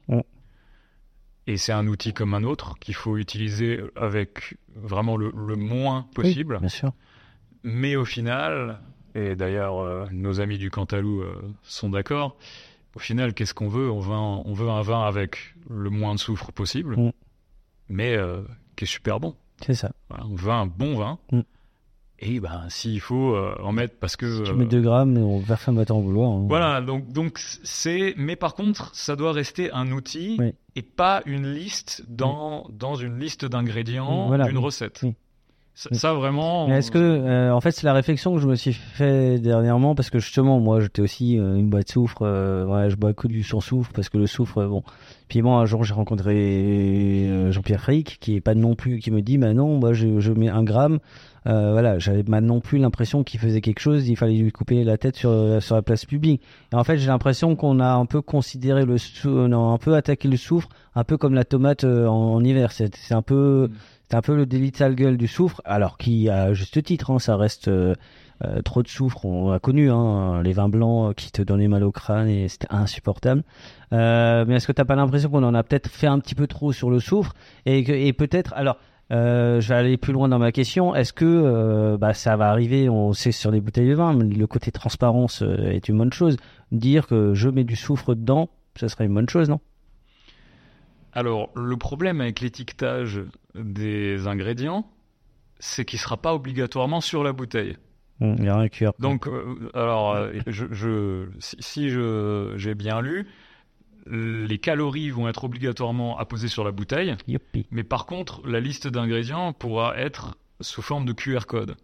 Et c'est un outil comme un autre qu'il faut utiliser avec vraiment le, le moins possible. Bien sûr. Mais au final, et d'ailleurs euh, nos amis du Cantalou euh, sont d'accord, au final, qu'est-ce qu'on veut? On veut, un, on veut un vin avec le moins de soufre possible, Mm. mais euh, qui est super bon. C'est ça. Voilà, on veut un bon vin. Mm. Et ben, s'il faut en mettre parce que. Si tu mets 2 grammes, on va faire matin au vouloir. hein. Voilà, donc donc c'est. Mais par contre, ça doit rester un outil Oui. et pas une liste dans dans une liste d'ingrédients Voilà, d'une oui. recette. Ça, ça, vraiment. Mais est-ce que, euh, en fait, c'est la réflexion que je me suis fait dernièrement parce que justement, moi, j'étais aussi euh, une boîte de soufre. euh, ouais, je bois que du sans soufre parce que le soufre, euh, bon. Puis moi, un jour, j'ai rencontré euh, Jean-Pierre Frick qui est pas non plus, qui me dit, bah non, moi, je, je mets un gramme. Euh, voilà, j'avais pas non plus l'impression qu'il faisait quelque chose. Il fallait lui couper la tête sur sur la place publique. Et en fait, j'ai l'impression qu'on a un peu considéré le, sou- on a un peu attaqué le soufre, un peu comme la tomate en, en hiver. C'est c'est un peu C'est un peu le délit de sale gueule du soufre, alors qui à juste titre, hein, ça reste euh, euh, trop de soufre. On a connu hein, les vins blancs qui te donnaient mal au crâne et c'était insupportable. Euh, mais est-ce que t'as pas l'impression qu'on en a peut-être fait un petit peu trop sur le soufre et peut-être alors. euh, je vais aller plus loin dans ma question. Est-ce que euh, bah, ça va arriver On sait sur les bouteilles de vin, mais le côté transparence euh, est une bonne chose. Dire que je mets du soufre dedans, ce serait une bonne chose, non? Alors, le problème avec l'étiquetage des ingrédients, c'est qu'il sera pas obligatoirement sur la bouteille. Hum, Il y a un cuir. Donc, euh, alors, euh, je, je- si, si je j'ai bien lu, les calories vont être obligatoirement apposées sur la bouteille, Youpi. mais par contre, la liste d'ingrédients pourra être sous forme de QR code.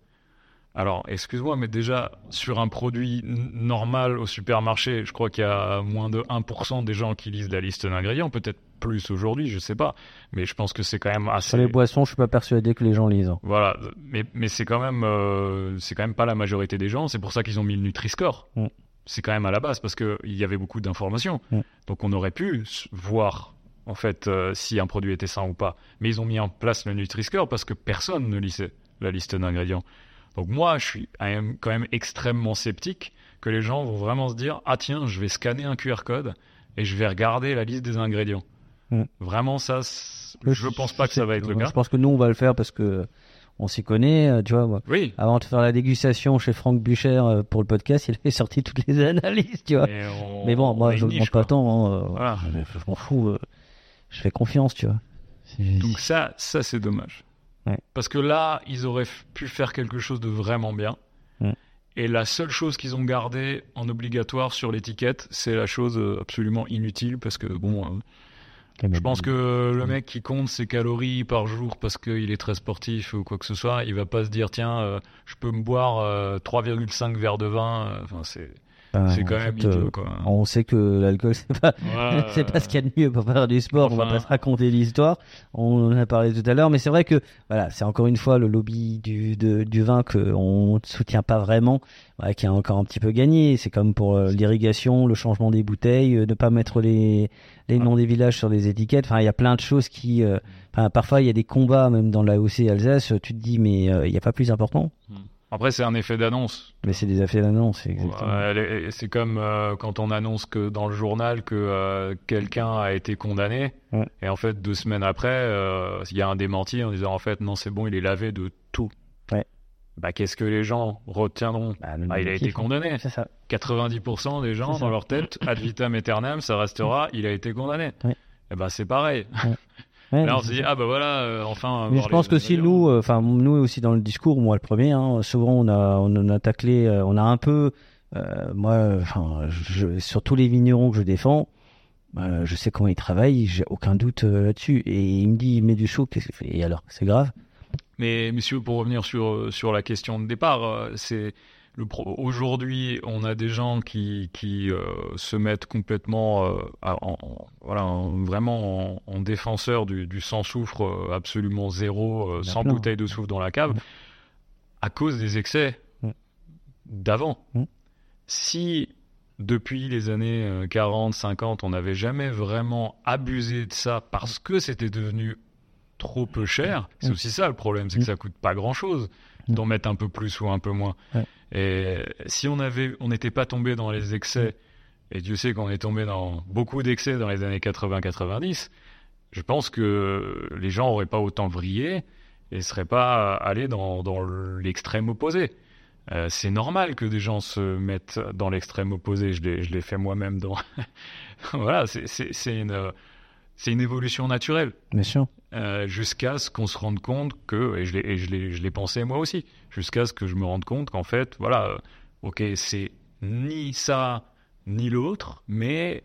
Alors, excuse-moi, mais déjà, sur un produit normal au supermarché, je crois qu'il y a moins de 1% des gens qui lisent la liste d'ingrédients, peut-être plus aujourd'hui, je sais pas. Mais je pense que c'est quand même assez. Sur les boissons, je suis pas persuadé que les gens lisent. Hein. Voilà, mais, mais c'est quand même, euh, c'est quand même pas la majorité des gens. C'est pour ça qu'ils ont mis le Nutri-Score. Mm. C'est quand même à la base parce qu'il y avait beaucoup d'informations. Mm. Donc on aurait pu voir en fait euh, si un produit était sain ou pas. Mais ils ont mis en place le Nutri-Score parce que personne ne lisait la liste d'ingrédients. Donc moi, je suis quand même extrêmement sceptique que les gens vont vraiment se dire ah tiens, je vais scanner un QR code et je vais regarder la liste des ingrédients. Mm. Vraiment, ça, je pense pas que ça va être le cas. Je pense que nous, on va le faire parce que on s'y connaît, euh, tu vois. Oui. Avant de faire la dégustation chez Franck Bucher euh, pour le podcast, il avait [LAUGHS] sorti toutes les analyses, tu vois. Mais bon, moi, je ne demande pas tant. Hein, euh, voilà. Je m'en fous. je fais confiance, tu vois. Donc ça, ça c'est dommage. Parce que là, ils auraient pu faire quelque chose de vraiment bien. Et la seule chose qu'ils ont gardée en obligatoire sur l'étiquette, c'est la chose absolument inutile parce que bon, je pense que le mec qui compte ses calories par jour parce qu'il est très sportif ou quoi que ce soit, il va pas se dire tiens, euh, je peux me boire 3,5 euh, verres de vin. Euh, enfin, c'est bah, c'est quand même idiot, quoi. On sait que l'alcool c'est pas [LAUGHS] c'est pas ce qu'il y a de mieux pour faire du sport. on va pas se raconter l'histoire. On en a parlé tout à l'heure, mais c'est vrai que voilà, c'est encore une fois le lobby du du vin que on soutient pas vraiment, qui a encore un petit peu gagné. C'est comme pour l'irrigation, le changement des bouteilles, ne pas mettre les les noms des villages sur les étiquettes. Enfin, il y a plein de choses qui. Euh, enfin, parfois, il y a des combats, même dans l'AOC Alsace. Tu te dis, mais euh, il n'y a pas plus important. Hmm. Après, c'est un effet d'annonce. Mais c'est des effets d'annonce, exactement. c'est comme euh, quand on annonce que dans le journal que quelqu'un a été condamné, et en fait, deux semaines après, il y a un démenti en disant en fait, non, c'est bon, il est lavé de tout. Ouais. Bah, qu'est-ce que les gens retiendront? Bah, ah, Il a été condamné. C'est ça. 90% des gens, dans leur tête, ad vitam aeternam, ça restera, il a été condamné. Et eh ben, c'est pareil. Là, on se dit, ah bah voilà, euh, enfin. Mais je pense que si nous, euh, enfin, nous aussi dans le discours, moi le premier, hein, souvent on a, on a taclé, euh, on a un peu, moi, enfin, sur tous les vignerons que je défends, je sais comment ils travaillent, j'ai aucun doute là-dessus. Et il me dit, il met du chaud, qu'est-ce qu'il fait Et alors, c'est grave mais monsieur, pour revenir sur, sur la question de départ, c'est aujourd'hui, on a des gens qui, qui euh, se mettent complètement, euh, en, voilà, vraiment en, défenseur du, du sans soufre absolument zéro, sans bouteille de soufre dans la cave, à cause des excès d'avant. Si depuis les années 40, 50, on n'avait jamais vraiment abusé de ça parce que c'était devenu trop peu cher. C'est aussi ça le problème, c'est que ça coûte pas grand chose d'en mettre un peu plus ou un peu moins. Et si on avait, on n'était pas tombé dans les excès, et Dieu sait qu'on est tombé dans beaucoup d'excès dans les années 80-90, je pense que les gens auraient pas autant vrillé et seraient pas allés dans, dans l'extrême opposé. Euh, c'est normal que des gens se mettent dans l'extrême opposé. Je l'ai fait moi-même dans. [LAUGHS] voilà, c'est une c'est une évolution naturelle. Bien sûr. Euh, jusqu'à ce qu'on se rende compte que, et je l'ai pensé moi aussi, jusqu'à ce que je me rende compte qu'en fait, voilà, euh, ok, c'est ni ça ni l'autre, mais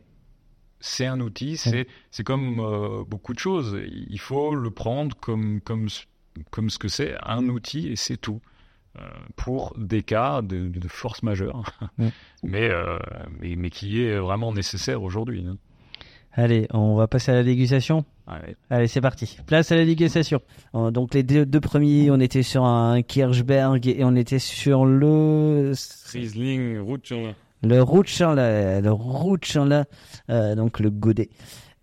c'est un outil, c'est c'est comme euh, beaucoup de choses. Il faut le prendre comme, comme, comme ce que c'est, un outil, et c'est tout. pour des cas de, de force majeure, [LAUGHS] mais, mais, mais, qui est vraiment nécessaire aujourd'hui. Hein. Allez, on va passer à la dégustation. Allez, c'est parti. Place à la dégustation. Euh, donc les deux, premiers, on était sur un Kirchberg et on était sur le Riesling Rutschenla. Le Rutschenla, le Rutschenla, euh, donc le Godet.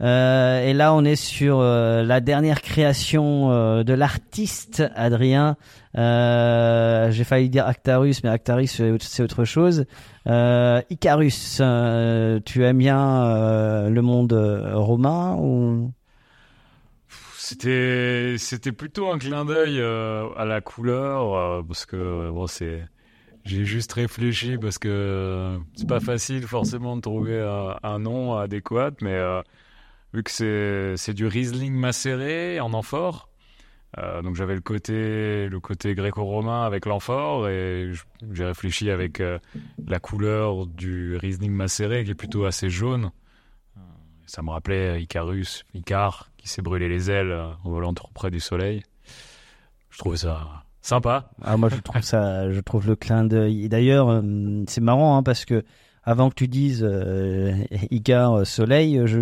Euh, et là, on est sur euh, la dernière création euh, de l'artiste Adrien. J'ai failli dire Actarus, mais Actarus c'est autre chose. Icarus, tu aimes bien le monde romain ou? C'était c'était plutôt un clin d'œil à la couleur parce que bon c'est j'ai juste réfléchi parce que c'est pas facile forcément de trouver un, nom adéquat, mais vu que c'est du Riesling macéré en amphore. Euh, donc j'avais le côté le côté gréco-romain avec l'amphore et j'ai réfléchi avec euh, la couleur du Riesling macéré qui est plutôt assez jaune. Euh, ça me rappelait Icarus, Icar qui s'est brûlé les ailes en volant trop près du soleil. Je trouvais ça Sympa. Ah, moi, je trouve ça, je trouve le clin d'œil. D'ailleurs, euh, c'est marrant hein, parce que avant que tu dises euh, Icar Soleil, je,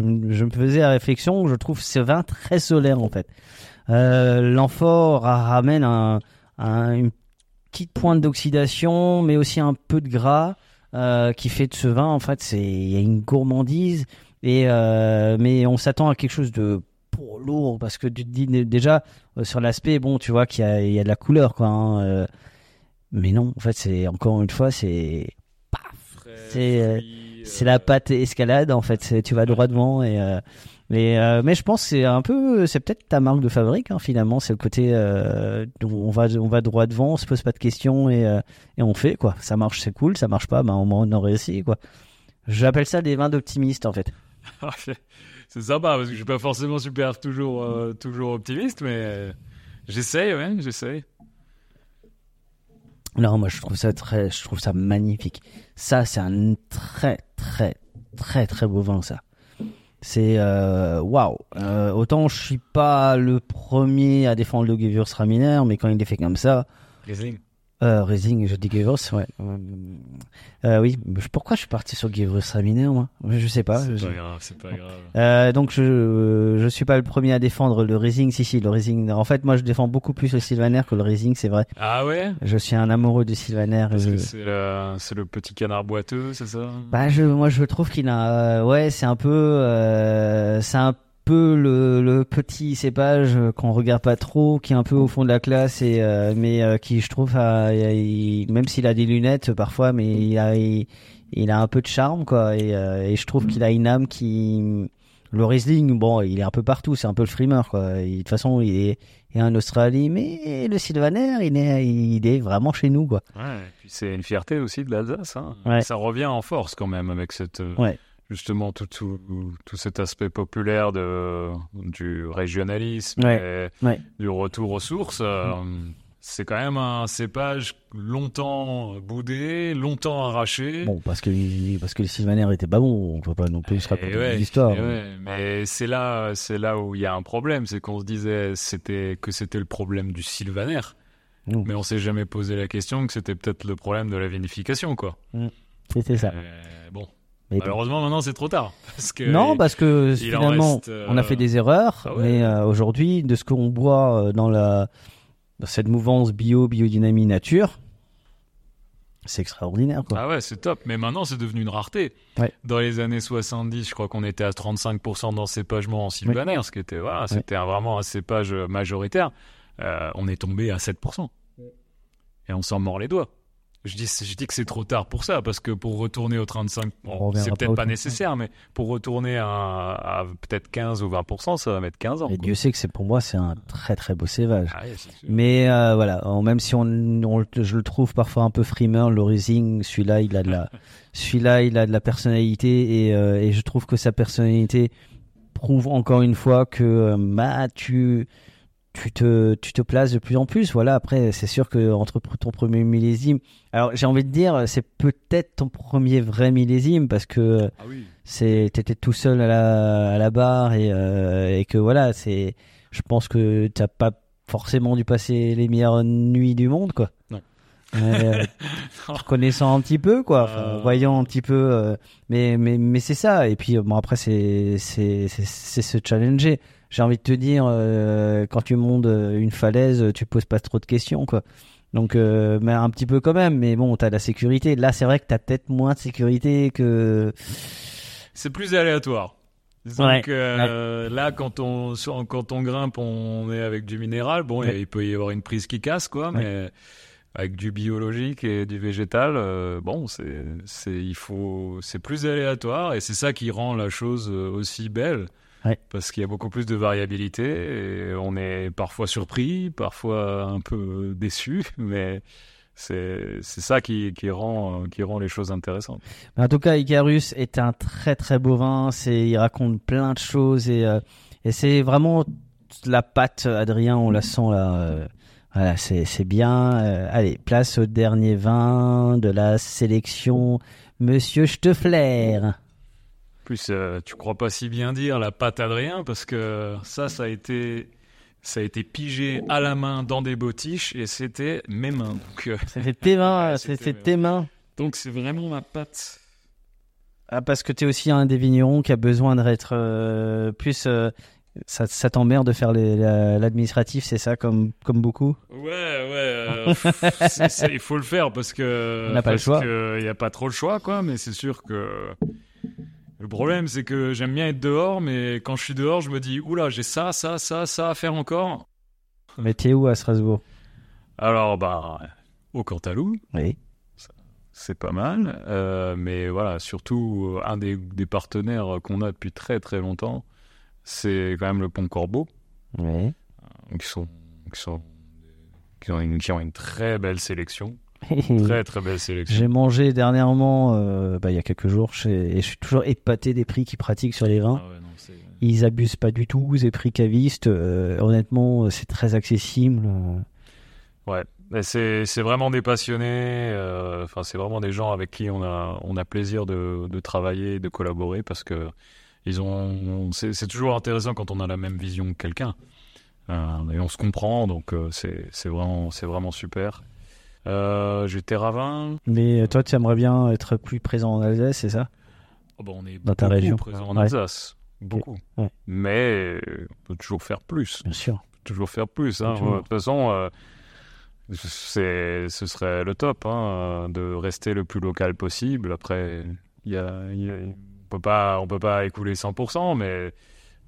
me faisais la réflexion. Je trouve ce vin très solaire en fait. Euh, L'amphore ramène un, un, une petite pointe d'oxydation, mais aussi un peu de gras euh, qui fait de ce vin. En fait, c'est il y a une gourmandise et euh, mais on s'attend à quelque chose de lourd parce que tu te dis déjà euh, sur l'aspect bon tu vois qu'il y a, de la couleur quoi hein, euh, mais non en fait c'est encore une fois c'est c'est euh, c'est la pâte escalade en fait. Tu vas droit devant et mais mais je pense c'est un peu c'est peut-être ta marque de fabrique hein, finalement. C'est le côté on va on va droit devant on se pose pas de questions et et on fait quoi. Ça marche c'est cool. Ça marche pas ben au on a réussi quoi. J'appelle ça des vins d'optimistes en fait. [LAUGHS] C'est sympa parce que je suis pas forcément super toujours euh, toujours optimiste, mais euh, j'essaye, ouais, j'essaye. Non, moi je trouve ça très, je trouve ça magnifique. Ça, c'est un très très très très beau vin, ça. C'est euh, waouh. Wow. autant je suis pas le premier à défendre le Gewürztraminer, mais quand il est fait comme ça. Euh, Raising, je dis Gewürz, ouais. Euh, oui, pourquoi je suis parti sur Gewürztraminer, moi Je sais pas. C'est pas grave, c'est pas grave. Euh, donc je je suis pas le premier à défendre le Raising, si si, le Raising. En fait, moi je défends beaucoup plus le Sylvaner que le Raising, c'est vrai. Ah ouais? Je suis un amoureux du Sylvaner. Parce c'est le c'est le petit canard boiteux, c'est ça? Bah je moi je trouve qu'il a ouais, c'est un peu euh, c'est un peu le, le petit cépage qu'on regarde pas trop, qui est un peu au fond de la classe, et euh, mais euh, qui je trouve, a, il, même s'il a des lunettes parfois, mais il a, il, il a un peu de charme quoi, et, euh, et je trouve qu'il a une âme qui, le Riesling, bon, il est un peu partout, c'est un peu le frimer quoi. de toute façon, il est, il est en Australie, mais le Sylvaner, il est, il est vraiment chez nous quoi. Ouais, et puis c'est une fierté aussi de l'Alsace. Hein. Ça revient en force quand même avec cette. Ouais justement tout, tout, tout, cet aspect populaire de, du régionalisme et du retour aux sources. Euh, c'est quand même un cépage longtemps boudé, longtemps arraché. Bon, parce que, parce que le sylvaner était pas bon, on peut pas non plus se raconter ouais, l'histoire. mais c'est là, c'est là où il y a un problème, c'est qu'on se disait c'était, que c'était le problème du sylvaner. Mais on s'est jamais posé la question que c'était peut-être le problème de la vinification, quoi. Mmh. C'était ça. Euh, bon, Malheureusement, maintenant, c'est trop tard. [LAUGHS] Parce que non, parce que finalement, on a fait des erreurs. Ah mais euh, aujourd'hui, de ce qu'on boit euh, dans, la, dans cette mouvance bio, biodynamie, nature, c'est extraordinaire. Quoi. Ah ouais, c'est top. Mais maintenant, c'est devenu une rareté. Dans les années 70, je crois qu'on était à 35% d'encépagement en sylvaner, ce qui était, voilà, c'était vraiment un cépage majoritaire. Euh, on est tombé à 7%. Et on s'en mord les doigts. Je dis, je dis que c'est trop tard pour ça, parce que pour retourner au 35, c'est peut-être pas, nécessaire, mais pour retourner à, peut-être 15 ou 20%, ça va mettre 15 ans. Et Dieu sait que c'est pour moi, c'est un très très beau sévage. Ah mais euh, voilà, même si on, je le trouve parfois un peu frimeur, le Rising, celui-là, il a de la, [LAUGHS] celui-là, il a de la personnalité et, euh, et je trouve que sa personnalité prouve encore une fois que euh, bah tu tu te, tu te places de plus en plus. Voilà, après, c'est sûr que entre ton premier millésime. Alors, j'ai envie de dire, c'est peut-être ton premier vrai millésime parce que ah oui. c'est, t'étais tout seul à la, à la barre et, euh, et que voilà, c'est, je pense que t'as pas forcément dû passer les meilleures nuits du monde, quoi. Non. Euh, [LAUGHS] connaissant un petit peu quoi euh. voyant un petit peu euh, mais mais mais c'est ça et puis bon après c'est c'est c'est se challenger j'ai envie de te dire, euh, quand tu montes euh, une falaise, tu poses pas trop de questions, quoi. Donc, euh, mais un petit peu quand même, mais bon, t'as de la sécurité. Là, c'est vrai que t'as peut-être moins de sécurité que. C'est plus aléatoire. Donc là, quand on quand on grimpe, on est avec du minéral. Bon, il peut y avoir une prise qui casse, quoi, mais avec du biologique et du végétal, bon, c'est c'est il faut c'est plus aléatoire et c'est ça qui rend la chose aussi belle. Parce qu'il y a beaucoup plus de variabilité et on est parfois surpris, parfois un peu déçu, [LAUGHS] mais c'est ça qui, qui, rend, qui rend les choses intéressantes. En tout cas, Icarus est un très très beau vin. Il raconte plein de choses et, euh, et c'est vraiment la patte, Adrien, on la sent là. Euh, voilà, c'est bien. Euh, allez, place au dernier vin de la sélection, Monsieur Steffler plus, euh, tu crois pas si bien dire la pâte Adrien, parce que ça, ça a été Ça a été pigé à la main dans des bottiches et c'était mes mains. Donc, euh, C'était tes mains, [LAUGHS] Ouais, c'était tes mains. donc c'est vraiment ma patte. Ah, parce que tu es aussi un des vignerons qui a besoin d'être euh, plus. euh, ça ça t'emmerde de faire l'administratif, c'est ça, comme, comme beaucoup? Ouais, ouais. euh, [LAUGHS] il faut le faire parce que. On n'a pas le choix. Il n'y a pas trop le choix, quoi. Mais c'est sûr que. Le problème, c'est que j'aime bien être dehors, mais quand je suis dehors, je me dis, oula, j'ai ça, ça, ça, ça à faire encore. Mais t'es où à Strasbourg? Alors, bah, au Cantalou, Oui. c'est pas mal. Euh, mais voilà, surtout, euh, un des, des partenaires qu'on a depuis très très longtemps, c'est quand même le Pont Corbeau, Oui. qui sont, qui sont, qui ont une, qui ont une très belle sélection. [LAUGHS] Très très belle sélection. J'ai mangé dernièrement, euh, bah, il y a quelques jours, chez- et je suis toujours épaté des prix qu'ils pratiquent sur les vins. Ah ouais, non, c'est- Ils abusent pas du tout, des prix cavistes. euh, honnêtement, c'est très accessible. euh. Ouais, c'est c'est vraiment des passionnés. euh, Enfin, c'est vraiment des gens avec qui on a on a plaisir de, de travailler, de collaborer parce que ils ont. C'est c'est toujours intéressant quand on a la même vision que quelqu'un et on se comprend. Donc c'est c'est vraiment c'est vraiment super. Euh, J'étais ravin. Mais euh, toi, tu aimerais bien être plus présent en Alsace, c'est ça? Oh, bah, on est Dans ta région. présent en Ouais. Alsace, beaucoup. Ouais. Mais on peut toujours faire plus. Bien sûr. toujours faire plus. hein. Toujours. De toute façon, euh, c'est, ce serait le top hein, de rester le plus local possible. Après, il y a, il y a- on peut pas, on peut pas écouler 100%, mais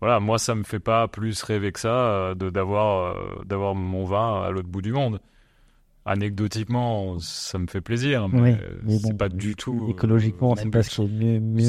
voilà, moi ça me fait pas plus rêver que ça euh, de d'avoir, euh, d'avoir mon vin à l'autre bout du monde. Anecdotiquement, ça me fait plaisir, mais, Oui, euh, mais c'est bon, pas du tout. euh, Écologiquement, mon c'est pas ce qui est mieux. mieux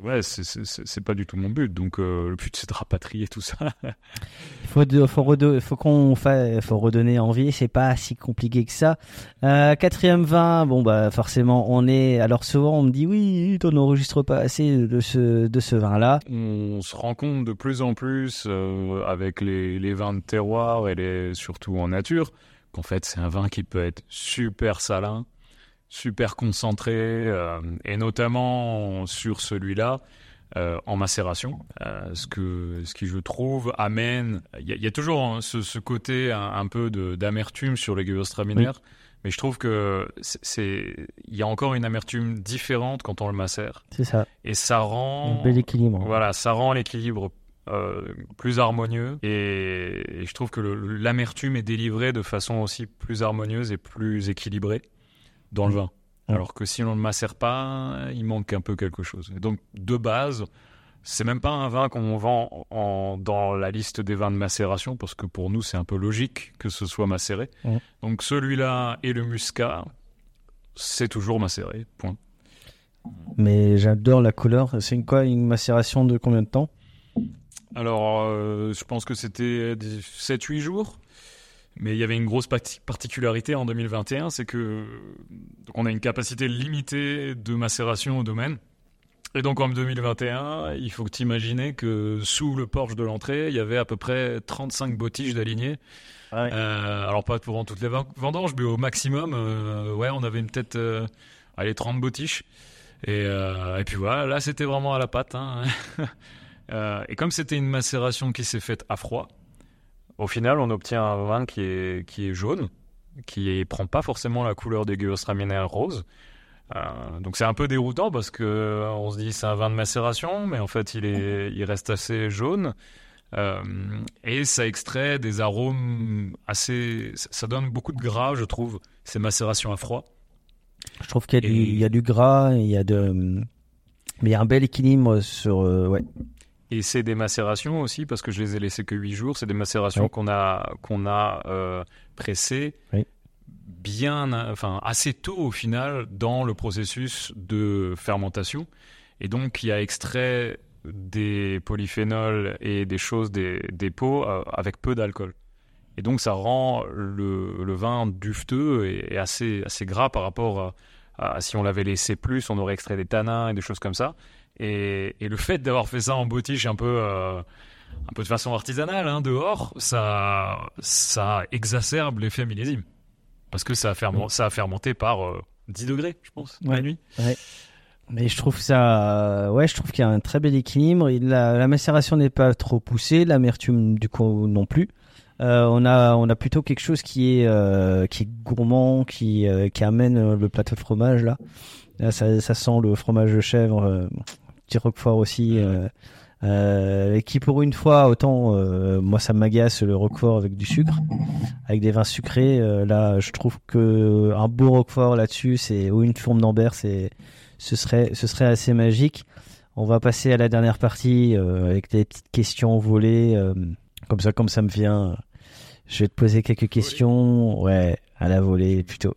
C'est ouais, c'est- pas du tout mon but. Donc euh, le but c'est de rapatrier tout ça. Il faut, de- faut, redo- faut qu'on fa- faut redonner envie. C'est pas si compliqué que ça. Euh, quatrième vin, bon bah forcément on est. Alors souvent on me dit oui, on n'enregistre pas assez de ce de ce vin-là. On se rend compte de plus en plus euh, avec les, les vins de terroir et les, surtout en nature qu'en fait c'est un vin qui peut être super salin, super concentré euh, et notamment sur celui-là euh, en macération. Euh, ce, que, ce qui je trouve amène, il y, a- il y a toujours hein, ce, ce côté un, un peu d'amertume sur les Gewürztraminer. Mais je trouve que c'est- c'est, il y a encore une amertume différente quand on le macère. C'est ça. Et ça rend Un bel équilibre. voilà, ça rend l'équilibre euh, plus harmonieux et, et je trouve que l'amertume est délivrée de façon aussi plus harmonieuse et plus équilibrée dans le vin. Alors que si on ne le macère pas, il manque un peu quelque chose. Et donc, de base, c'est même pas un vin qu'on vend en- dans la liste des vins de macération parce que pour nous, c'est un peu logique que ce soit macéré. Donc, celui-là et le muscat, c'est toujours macéré. Point. Mais j'adore la couleur. C'est quoi Une macération de combien de temps? Alors, euh, je pense que c'était 7-8 jours. Mais il y avait une grosse parti- particularité en 2021, c'est que on a une capacité limitée de macération au domaine. Et donc en 2021, il faut imagines que sous le porche de l'entrée, il y avait à peu près 35 bottiges d'alignés. Ouais. Euh, alors pas pour toutes les ven- vendanges, mais au maximum, euh, ouais, on avait une peut-être euh, allez, 30 bottiches. Et, euh, et puis voilà, là c'était vraiment à la patte. hein. [LAUGHS] Euh, et comme c'était une macération qui s'est faite à froid, au final on obtient un vin qui est, qui est jaune, qui prend pas forcément la couleur des Gewürztraminer rose. Euh, donc c'est un peu déroutant parce que euh, on se dit c'est un vin de macération, mais en fait il, est, il reste assez jaune. Euh, et ça extrait des arômes assez. Ça donne beaucoup de gras, je trouve, ces macérations à froid. Je trouve qu'il y, Et- y a du gras, il y a de. Mais il y a un bel équilibre sur. euh, ouais. Et c'est des macérations aussi, parce que je les ai laissées que 8 jours. C'est des macérations Oui. qu'on a, qu'on a euh, pressées Oui. bien, enfin, assez tôt au final dans le processus de fermentation. Et donc, qui a extrait des polyphénols et des choses des, des pots euh, avec peu d'alcool. Et donc, ça rend le, le vin dufteux et, et assez, assez gras par rapport à, à si on l'avait laissé plus, on aurait extrait des tanins et des choses comme ça. Et, et le fait d'avoir fait ça en bottiche un peu, euh, un peu de façon artisanale, hein, dehors, ça, ça exacerbe l'effet millésime. Parce que ça a, ferment- ça a fermenté par euh, 10 degrés, je pense, la Ouais. nuit. Mais je trouve ça. Ouais, je trouve qu'il y a un très bel équilibre. Il- La, la macération n'est pas trop poussée, l'amertume du coup non plus. on a on a plutôt quelque chose qui est qui est gourmand, qui qui amène le plateau de fromage là. Là, ça, ça sent le fromage de chèvre, petit roquefort aussi. Euh, et qui pour une fois autant euh, moi ça m'agace le roquefort avec du sucre avec des vins sucrés euh, là je trouve que un beau roquefort là-dessus c'est ou une forme d'ambert c'est ce serait ce serait assez magique. On va passer à la dernière partie avec des petites questions volées comme ça comme ça me vient. Je vais te poser quelques questions. Ouais à la volée plutôt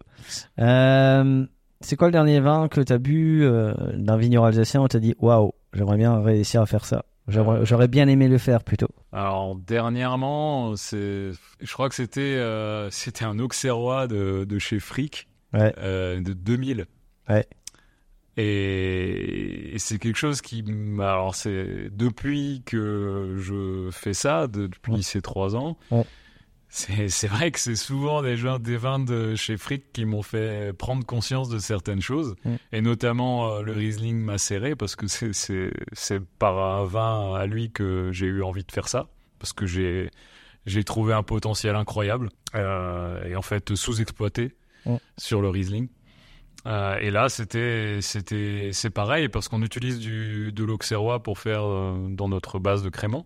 c'est quoi le dernier vin que tu as bu d'un vigneron alsacien où tu as dit waouh j'aimerais bien réussir à faire ça J'aurais bien aimé le faire plutôt. Alors dernièrement, c'est, je crois que c'était euh, c'était un Auxerrois de, de chez Frick euh, de 2000. Ouais. Et, c'est quelque chose qui, alors c'est depuis que je fais ça, depuis ces trois ans. C'est vrai que c'est souvent des, gens, des vins de chez Frick qui m'ont fait prendre conscience de certaines choses, mm. et notamment euh, le Riesling macéré, parce que c'est par un vin à lui que j'ai eu envie de faire ça, parce que j'ai trouvé un potentiel incroyable, euh, et en fait sous-exploité mm. sur le Riesling. Euh, et là, c'était, c'était, c'est pareil parce qu'on utilise du, de l'auxerrois pour faire dans notre base de crément.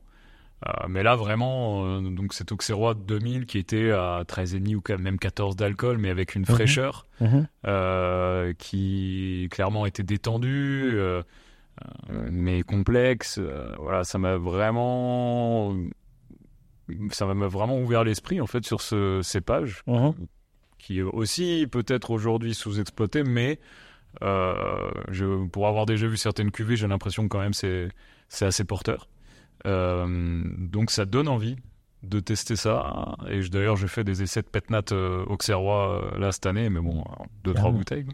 Euh, mais là, vraiment, euh, donc cet Auxerrois 2000 qui était à 13,5 ou même 14 d'alcool, mais avec une mhm. fraîcheur mhm. Euh, qui clairement était détendue, mais complexe. voilà, ça m'a vraiment, ça m'a vraiment ouvert l'esprit en fait sur ce cépage, mhm. qui est aussi peut-être aujourd'hui sous-exploité, mais je, pour avoir déjà vu certaines cuvées, j'ai l'impression quand même c'est c'est assez porteur. Euh, donc ça donne envie de tester ça. Et d'ailleurs, j'ai fait des essais de pétnat euh, auxerrois euh, là cette année, mais bon, deux, trois bouteilles.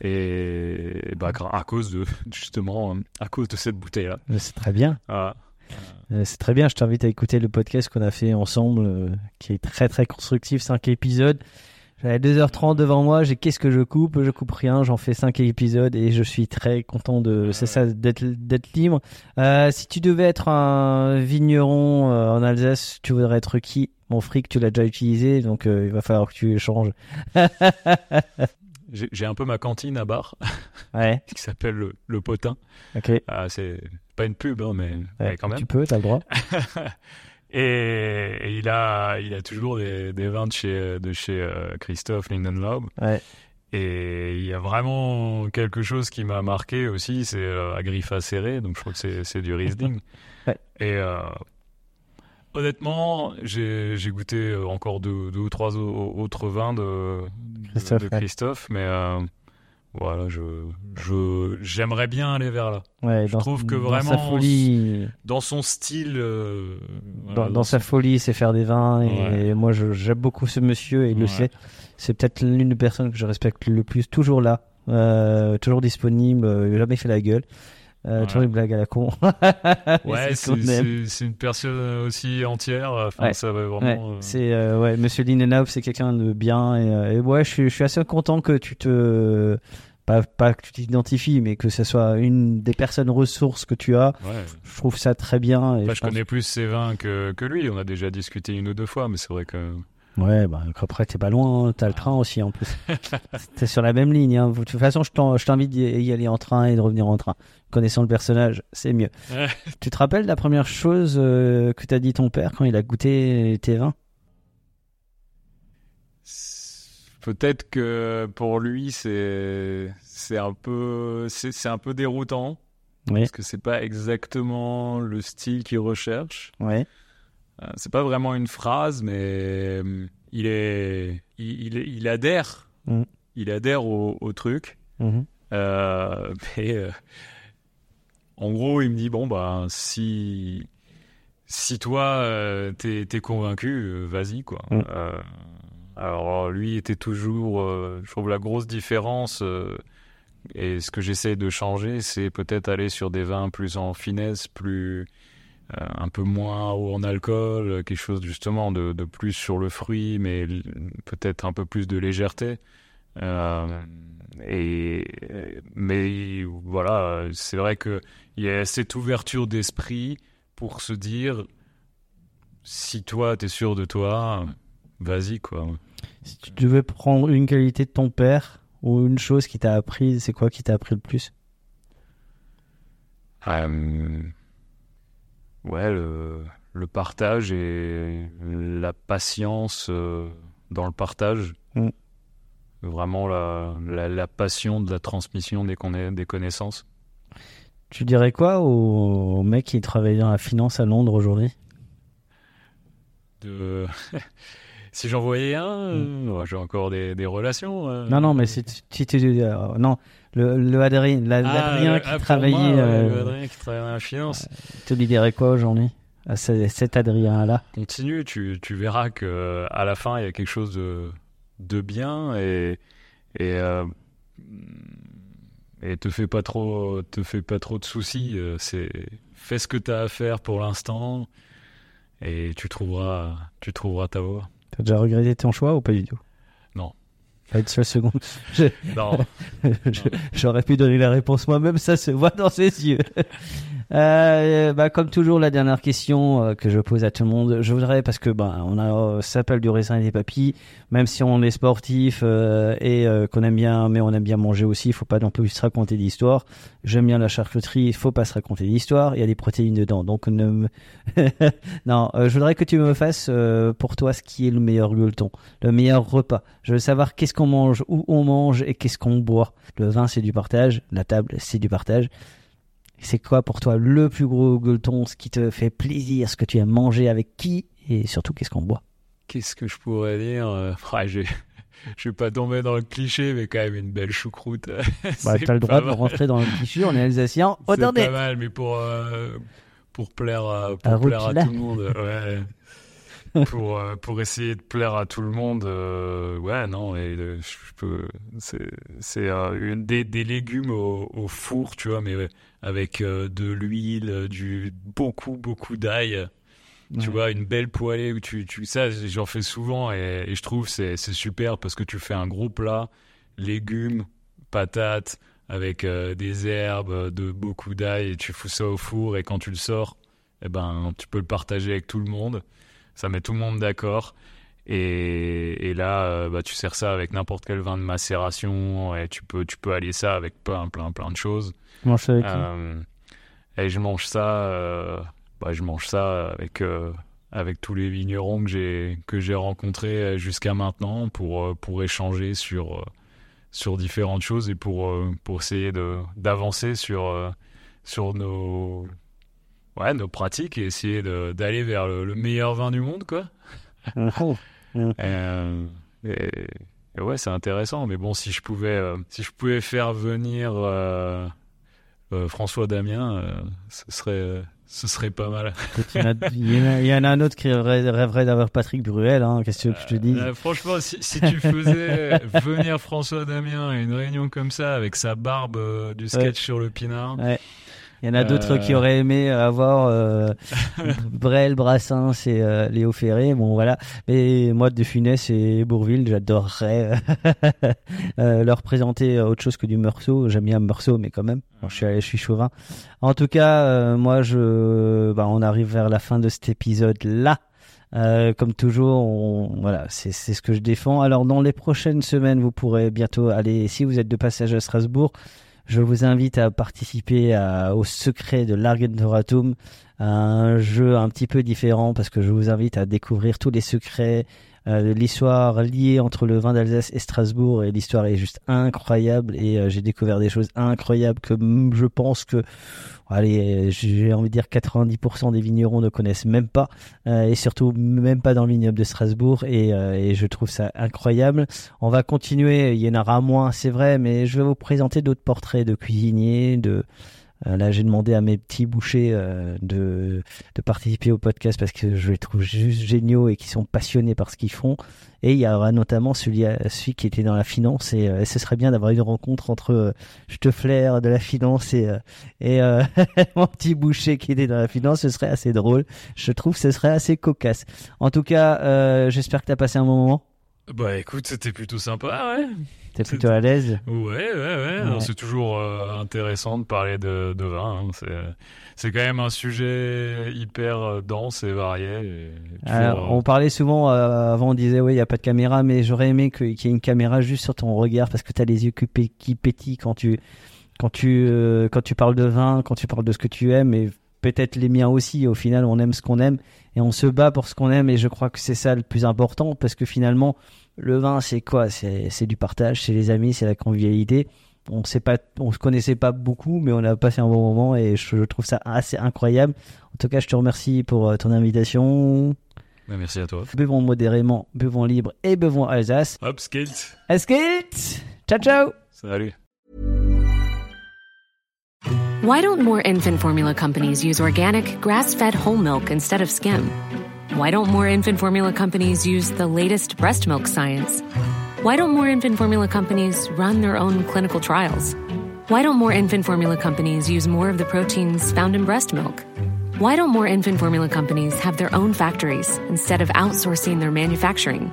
Et, bah, à cause de, [LAUGHS] justement, à cause de cette bouteille-là. C'est très bien. Ah. C'est très bien, je t'invite à écouter le podcast qu'on a fait ensemble, qui est très très constructif, 5 épisodes. J'avais 2h30 devant moi, j'ai qu'est-ce que je coupe? Je coupe rien, j'en fais 5 épisodes et je suis très content de c'est ça d'être d'être libre. Euh, si tu devais être un vigneron euh, en Alsace, tu voudrais être qui? Mon fric, tu l'as déjà utilisé, donc euh, il va falloir que tu échanges. j'ai un peu ma cantine à bar, [LAUGHS] ouais. qui s'appelle le, le, Potin. Ok. Ah, c'est pas une pub, hein, mais, mais, quand même. Tu peux, t'as le droit. [LAUGHS] Et, il, a, il a toujours des, des vins de chez, de chez euh, Christophe Lindenlaub. Ouais. Et il y a vraiment quelque chose qui m'a marqué aussi, c'est euh, Agrifa serré, donc je crois que c'est du Riesling. [LAUGHS] ouais. Et euh, honnêtement, j'ai goûté encore deux, deux, ou trois autres vins de Christophe, de, Christophe mais voilà, je, je, j'aimerais bien aller vers là. Ouais, je trouve que vraiment, dans sa folie, dans son style, euh, dans, dans, sa folie, c'est faire des vins. Et, moi, j'aime beaucoup ce monsieur et il le sait. C'est peut-être l'une des personnes que je respecte le plus. Toujours là, euh, toujours disponible, euh, jamais fait la gueule. Euh, Toujours une blague à la con. [LAUGHS] ouais, c'est une personne aussi entière. Enfin, ça va vraiment. Ouais. Euh, c'est euh, ouais, Monsieur Linenau, c'est quelqu'un de bien et, et ouais, je suis, je suis assez content que tu te pas, pas que tu t'identifies, mais que ce soit une des personnes ressources que tu as. Ouais. Je trouve ça très bien. Et je, je connais plus ses vins que, que lui. On a déjà discuté une ou deux fois, mais c'est vrai que. Ouais, bah, après, t'es pas loin, t'as le train aussi en plus. [LAUGHS] t'es sur la même ligne. Hein. De toute façon, je t'invite d'y aller en train et de revenir en train. Connaissant le personnage, c'est mieux. tu te rappelles la première chose euh, que t'as dit ton père quand il a goûté tes vins? Peut-être que pour lui, c'est c'est un peu c'est un peu déroutant. Oui. Parce que c'est pas exactement le style qu'il recherche. Ouais. Euh, c'est pas vraiment une phrase, mais euh, il est, il, il, adhère, mm. il adhère au, au truc. Mm-hmm. Euh, mais en gros, il me dit bon bah si si toi t'es es convaincu, vas-y quoi. Mm. Alors lui était toujours, je trouve la grosse différence. et ce que j'essaie de changer, c'est peut-être aller sur des vins plus en finesse, plus euh, un peu moins haut en alcool, euh, quelque chose justement de, de plus sur le fruit, mais peut-être un peu plus de légèreté. Euh, et mais voilà, c'est vrai que il y a cette ouverture d'esprit pour se dire si toi, t'es sûr de toi, vas-y, quoi. Si tu devais prendre une qualité de ton père ou une chose qui t'a appris, c'est quoi qui t'a appris le plus? Euh, ouais, le, le partage et la patience euh, dans le partage. Mm. Vraiment la, la, la passion de la transmission des, conna- des connaissances. Tu dirais quoi au, au mec qui travaille dans la finance à Londres aujourd'hui? De... [LAUGHS] si j'en voyais un, euh, ouais, j'ai encore des, des relations. euh. Mm. Non, non, mais si tu- si tu- euh, non, le, le Adrien, la- Ah, l'Adrien qui ah, pour travaillait, moi, ouais, euh, le Adrien qui travaille dans la finance. tu lui dirais quoi aujourd'hui à ce- cet Adrien-là? Continue, tu, tu verras que à la fin il y a quelque chose de, de bien et et euh, et te fais pas trop te fais pas trop de soucis. euh, C'est fais ce que tu as à faire pour l'instant et tu trouveras tu trouveras ta voie. T'as déjà regretté ton choix ou pas du tout? Non. Pas une seule seconde. Je- Non. [LAUGHS] J'aurais pu donner la réponse moi-même, ça se voit dans ses yeux. Euh, bah, comme toujours, la dernière question euh, que je pose à tout le monde, je voudrais, parce que bah, on a, euh, ça s'appelle du raisin et des papilles, même si on est sportif euh, et euh, qu'on aime bien, mais on aime bien manger aussi, il faut pas non plus se raconter d'histoire. J'aime bien la charcuterie, il faut pas se raconter d'histoire, il y a des protéines dedans, donc ne me... [LAUGHS] non, je voudrais que tu me fasses pour toi ce qui est le meilleur gueuleton, le meilleur repas. Je veux savoir qu'est-ce qu'on mange, où on mange et qu'est-ce qu'on boit. Le vin, c'est du partage, la table, c'est du partage. C'est quoi pour toi le plus gros gueuleton, ce qui te fait plaisir, ce que tu aimes manger avec qui et surtout qu'est-ce qu'on boit? Qu'est-ce que je pourrais dire? Euh, je, je vais pas tomber dans le cliché, mais quand même une belle choucroute. [LAUGHS] Bah, c'est t'as le droit de rentrer dans le cliché, on est alsacien. C'est pas mal, mais pour, euh, pour plaire à, À pour plaire à tout le monde, ouais. Pour, euh, pour essayer de plaire à tout le monde, euh, ouais, non, et euh, je peux, c'est, euh, des, des légumes au, au four, tu vois, mais avec euh, de l'huile, du beaucoup, beaucoup d'ail. Tu Ouais. vois, une belle poêlée où tu, tu ça, j'en fais souvent et, et je trouve c'est c'est super parce que tu fais un gros plat, légumes, patates, avec des herbes, de beaucoup d'ail et tu fous ça au four et quand tu le sors, eh ben, tu peux le partager avec tout le monde. Ça met tout le monde d'accord. Et, et là, euh, bah, tu sers ça avec n'importe quel vin de macération et tu peux, tu peux allier ça avec plein, plein, plein de choses. Tu manges ça avec qui? Euh, et je mange ça, euh, bah, je mange ça avec euh, avec tous les vignerons que j'ai que j'ai rencontrés jusqu'à maintenant pour pour échanger sur sur différentes choses et pour pour essayer de d'avancer sur sur nos ouais nos pratiques et essayer d'aller vers le, le meilleur vin du monde quoi. [LAUGHS] Euh, et, et ouais, c'est intéressant. Mais bon, si je pouvais, euh, si je pouvais faire venir euh, François Damien, ce serait, ce serait pas mal. Il y, en a, y en un autre qui rêverait, rêverait d'avoir Patrick Bruel, hein, qu'est-ce que je te Euh, franchement, si, si tu faisais venir François Damien à une réunion comme ça avec sa barbe du sketch Ouais. sur le pinard, Ouais. Il y en a d'autres Euh. qui auraient aimé avoir euh, [LAUGHS] Brel, Brassens et euh, Léo Ferré. Bon, voilà. Mais moi, de Funès et Bourville, j'adorerais euh, [LAUGHS] leur présenter autre chose que du Meursault. J'aime bien Meursault, mais quand même, Bon, je suis, je suis chauvin. En tout cas, euh, moi, je, bah, on arrive vers la fin de cet épisode-là. Euh, comme toujours, on, voilà, c'est c'est ce que je défends. Alors, dans les prochaines semaines, vous pourrez bientôt aller, si vous êtes de passage à Strasbourg, je vous invite à participer à- au secret de l'Argentoratum, un jeu un petit peu différent parce que je vous invite à découvrir tous les secrets euh, l'histoire liée entre le vin d'Alsace et Strasbourg et l'histoire est juste incroyable et euh, j'ai découvert des choses incroyables que je pense que allez j'ai envie de dire 90% des vignerons ne connaissent même pas euh, et surtout même pas dans le vignoble de Strasbourg et, et je trouve ça incroyable. On va continuer il y en aura moins c'est vrai mais je vais vous présenter d'autres portraits de cuisiniers de là, j'ai demandé à mes petits bouchers euh, de, participer au podcast parce que je les trouve juste géniaux et qui sont passionnés par ce qu'ils font. Et il y aura notamment celui, euh, qui était dans la finance et, euh, ce serait bien d'avoir une rencontre entre euh, Steffler de la finance et, euh, et euh, [LAUGHS] mon petit boucher qui était dans la finance. Ce serait assez drôle. Je trouve que ce serait assez cocasse. En tout cas, euh, j'espère que tu as passé un bon moment. bah écoute, c'était plutôt sympa, ouais. T'es plutôt à l'aise? Ouais, ouais, ouais. Ouais. C'est toujours euh, intéressant de parler de, de vin. hein. C'est, c'est quand même un sujet hyper euh, dense et varié. et toujours, Alors, euh, on parlait souvent, euh, avant on disait ouais il y a pas de caméra, mais j'aurais aimé que- qu'il y ait une caméra juste sur ton regard parce que t'as les yeux qui, pé- qui pétillent quand tu quand tu euh, quand tu parles de vin, quand tu parles de ce que tu aimes et peut-être les miens aussi. Au final, on aime ce qu'on aime et on se bat pour ce qu'on aime et je crois que c'est ça le plus important parce que finalement le vin c'est quoi? C'est c'est du partage, c'est les amis, c'est la convivialité. On sait pas, on se connaissait pas beaucoup, mais on a passé un bon moment et je, je trouve ça assez incroyable. En tout cas, je te remercie pour euh, ton invitation. bah, merci à toi. Buvons modérément, buvons libre et buvons Alsace. Hop, skate. Skate Ciao ciao Salut. Why don't more infant formula companies use organic, grass fed whole milk instead of skim? Why don't more infant formula companies use the latest breast milk science? Why don't more infant formula companies run their own clinical trials? Why don't more infant formula companies use more of the proteins found in breast milk? Why don't more infant formula companies have their own factories instead of outsourcing their manufacturing?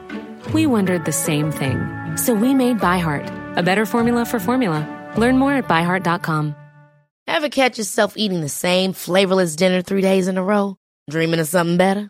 We wondered the same thing. So we made ByHeart, a better formula for formula. Learn more at byheart.com. Ever catch yourself eating the same flavorless dinner three days in a row? Dreaming of something better?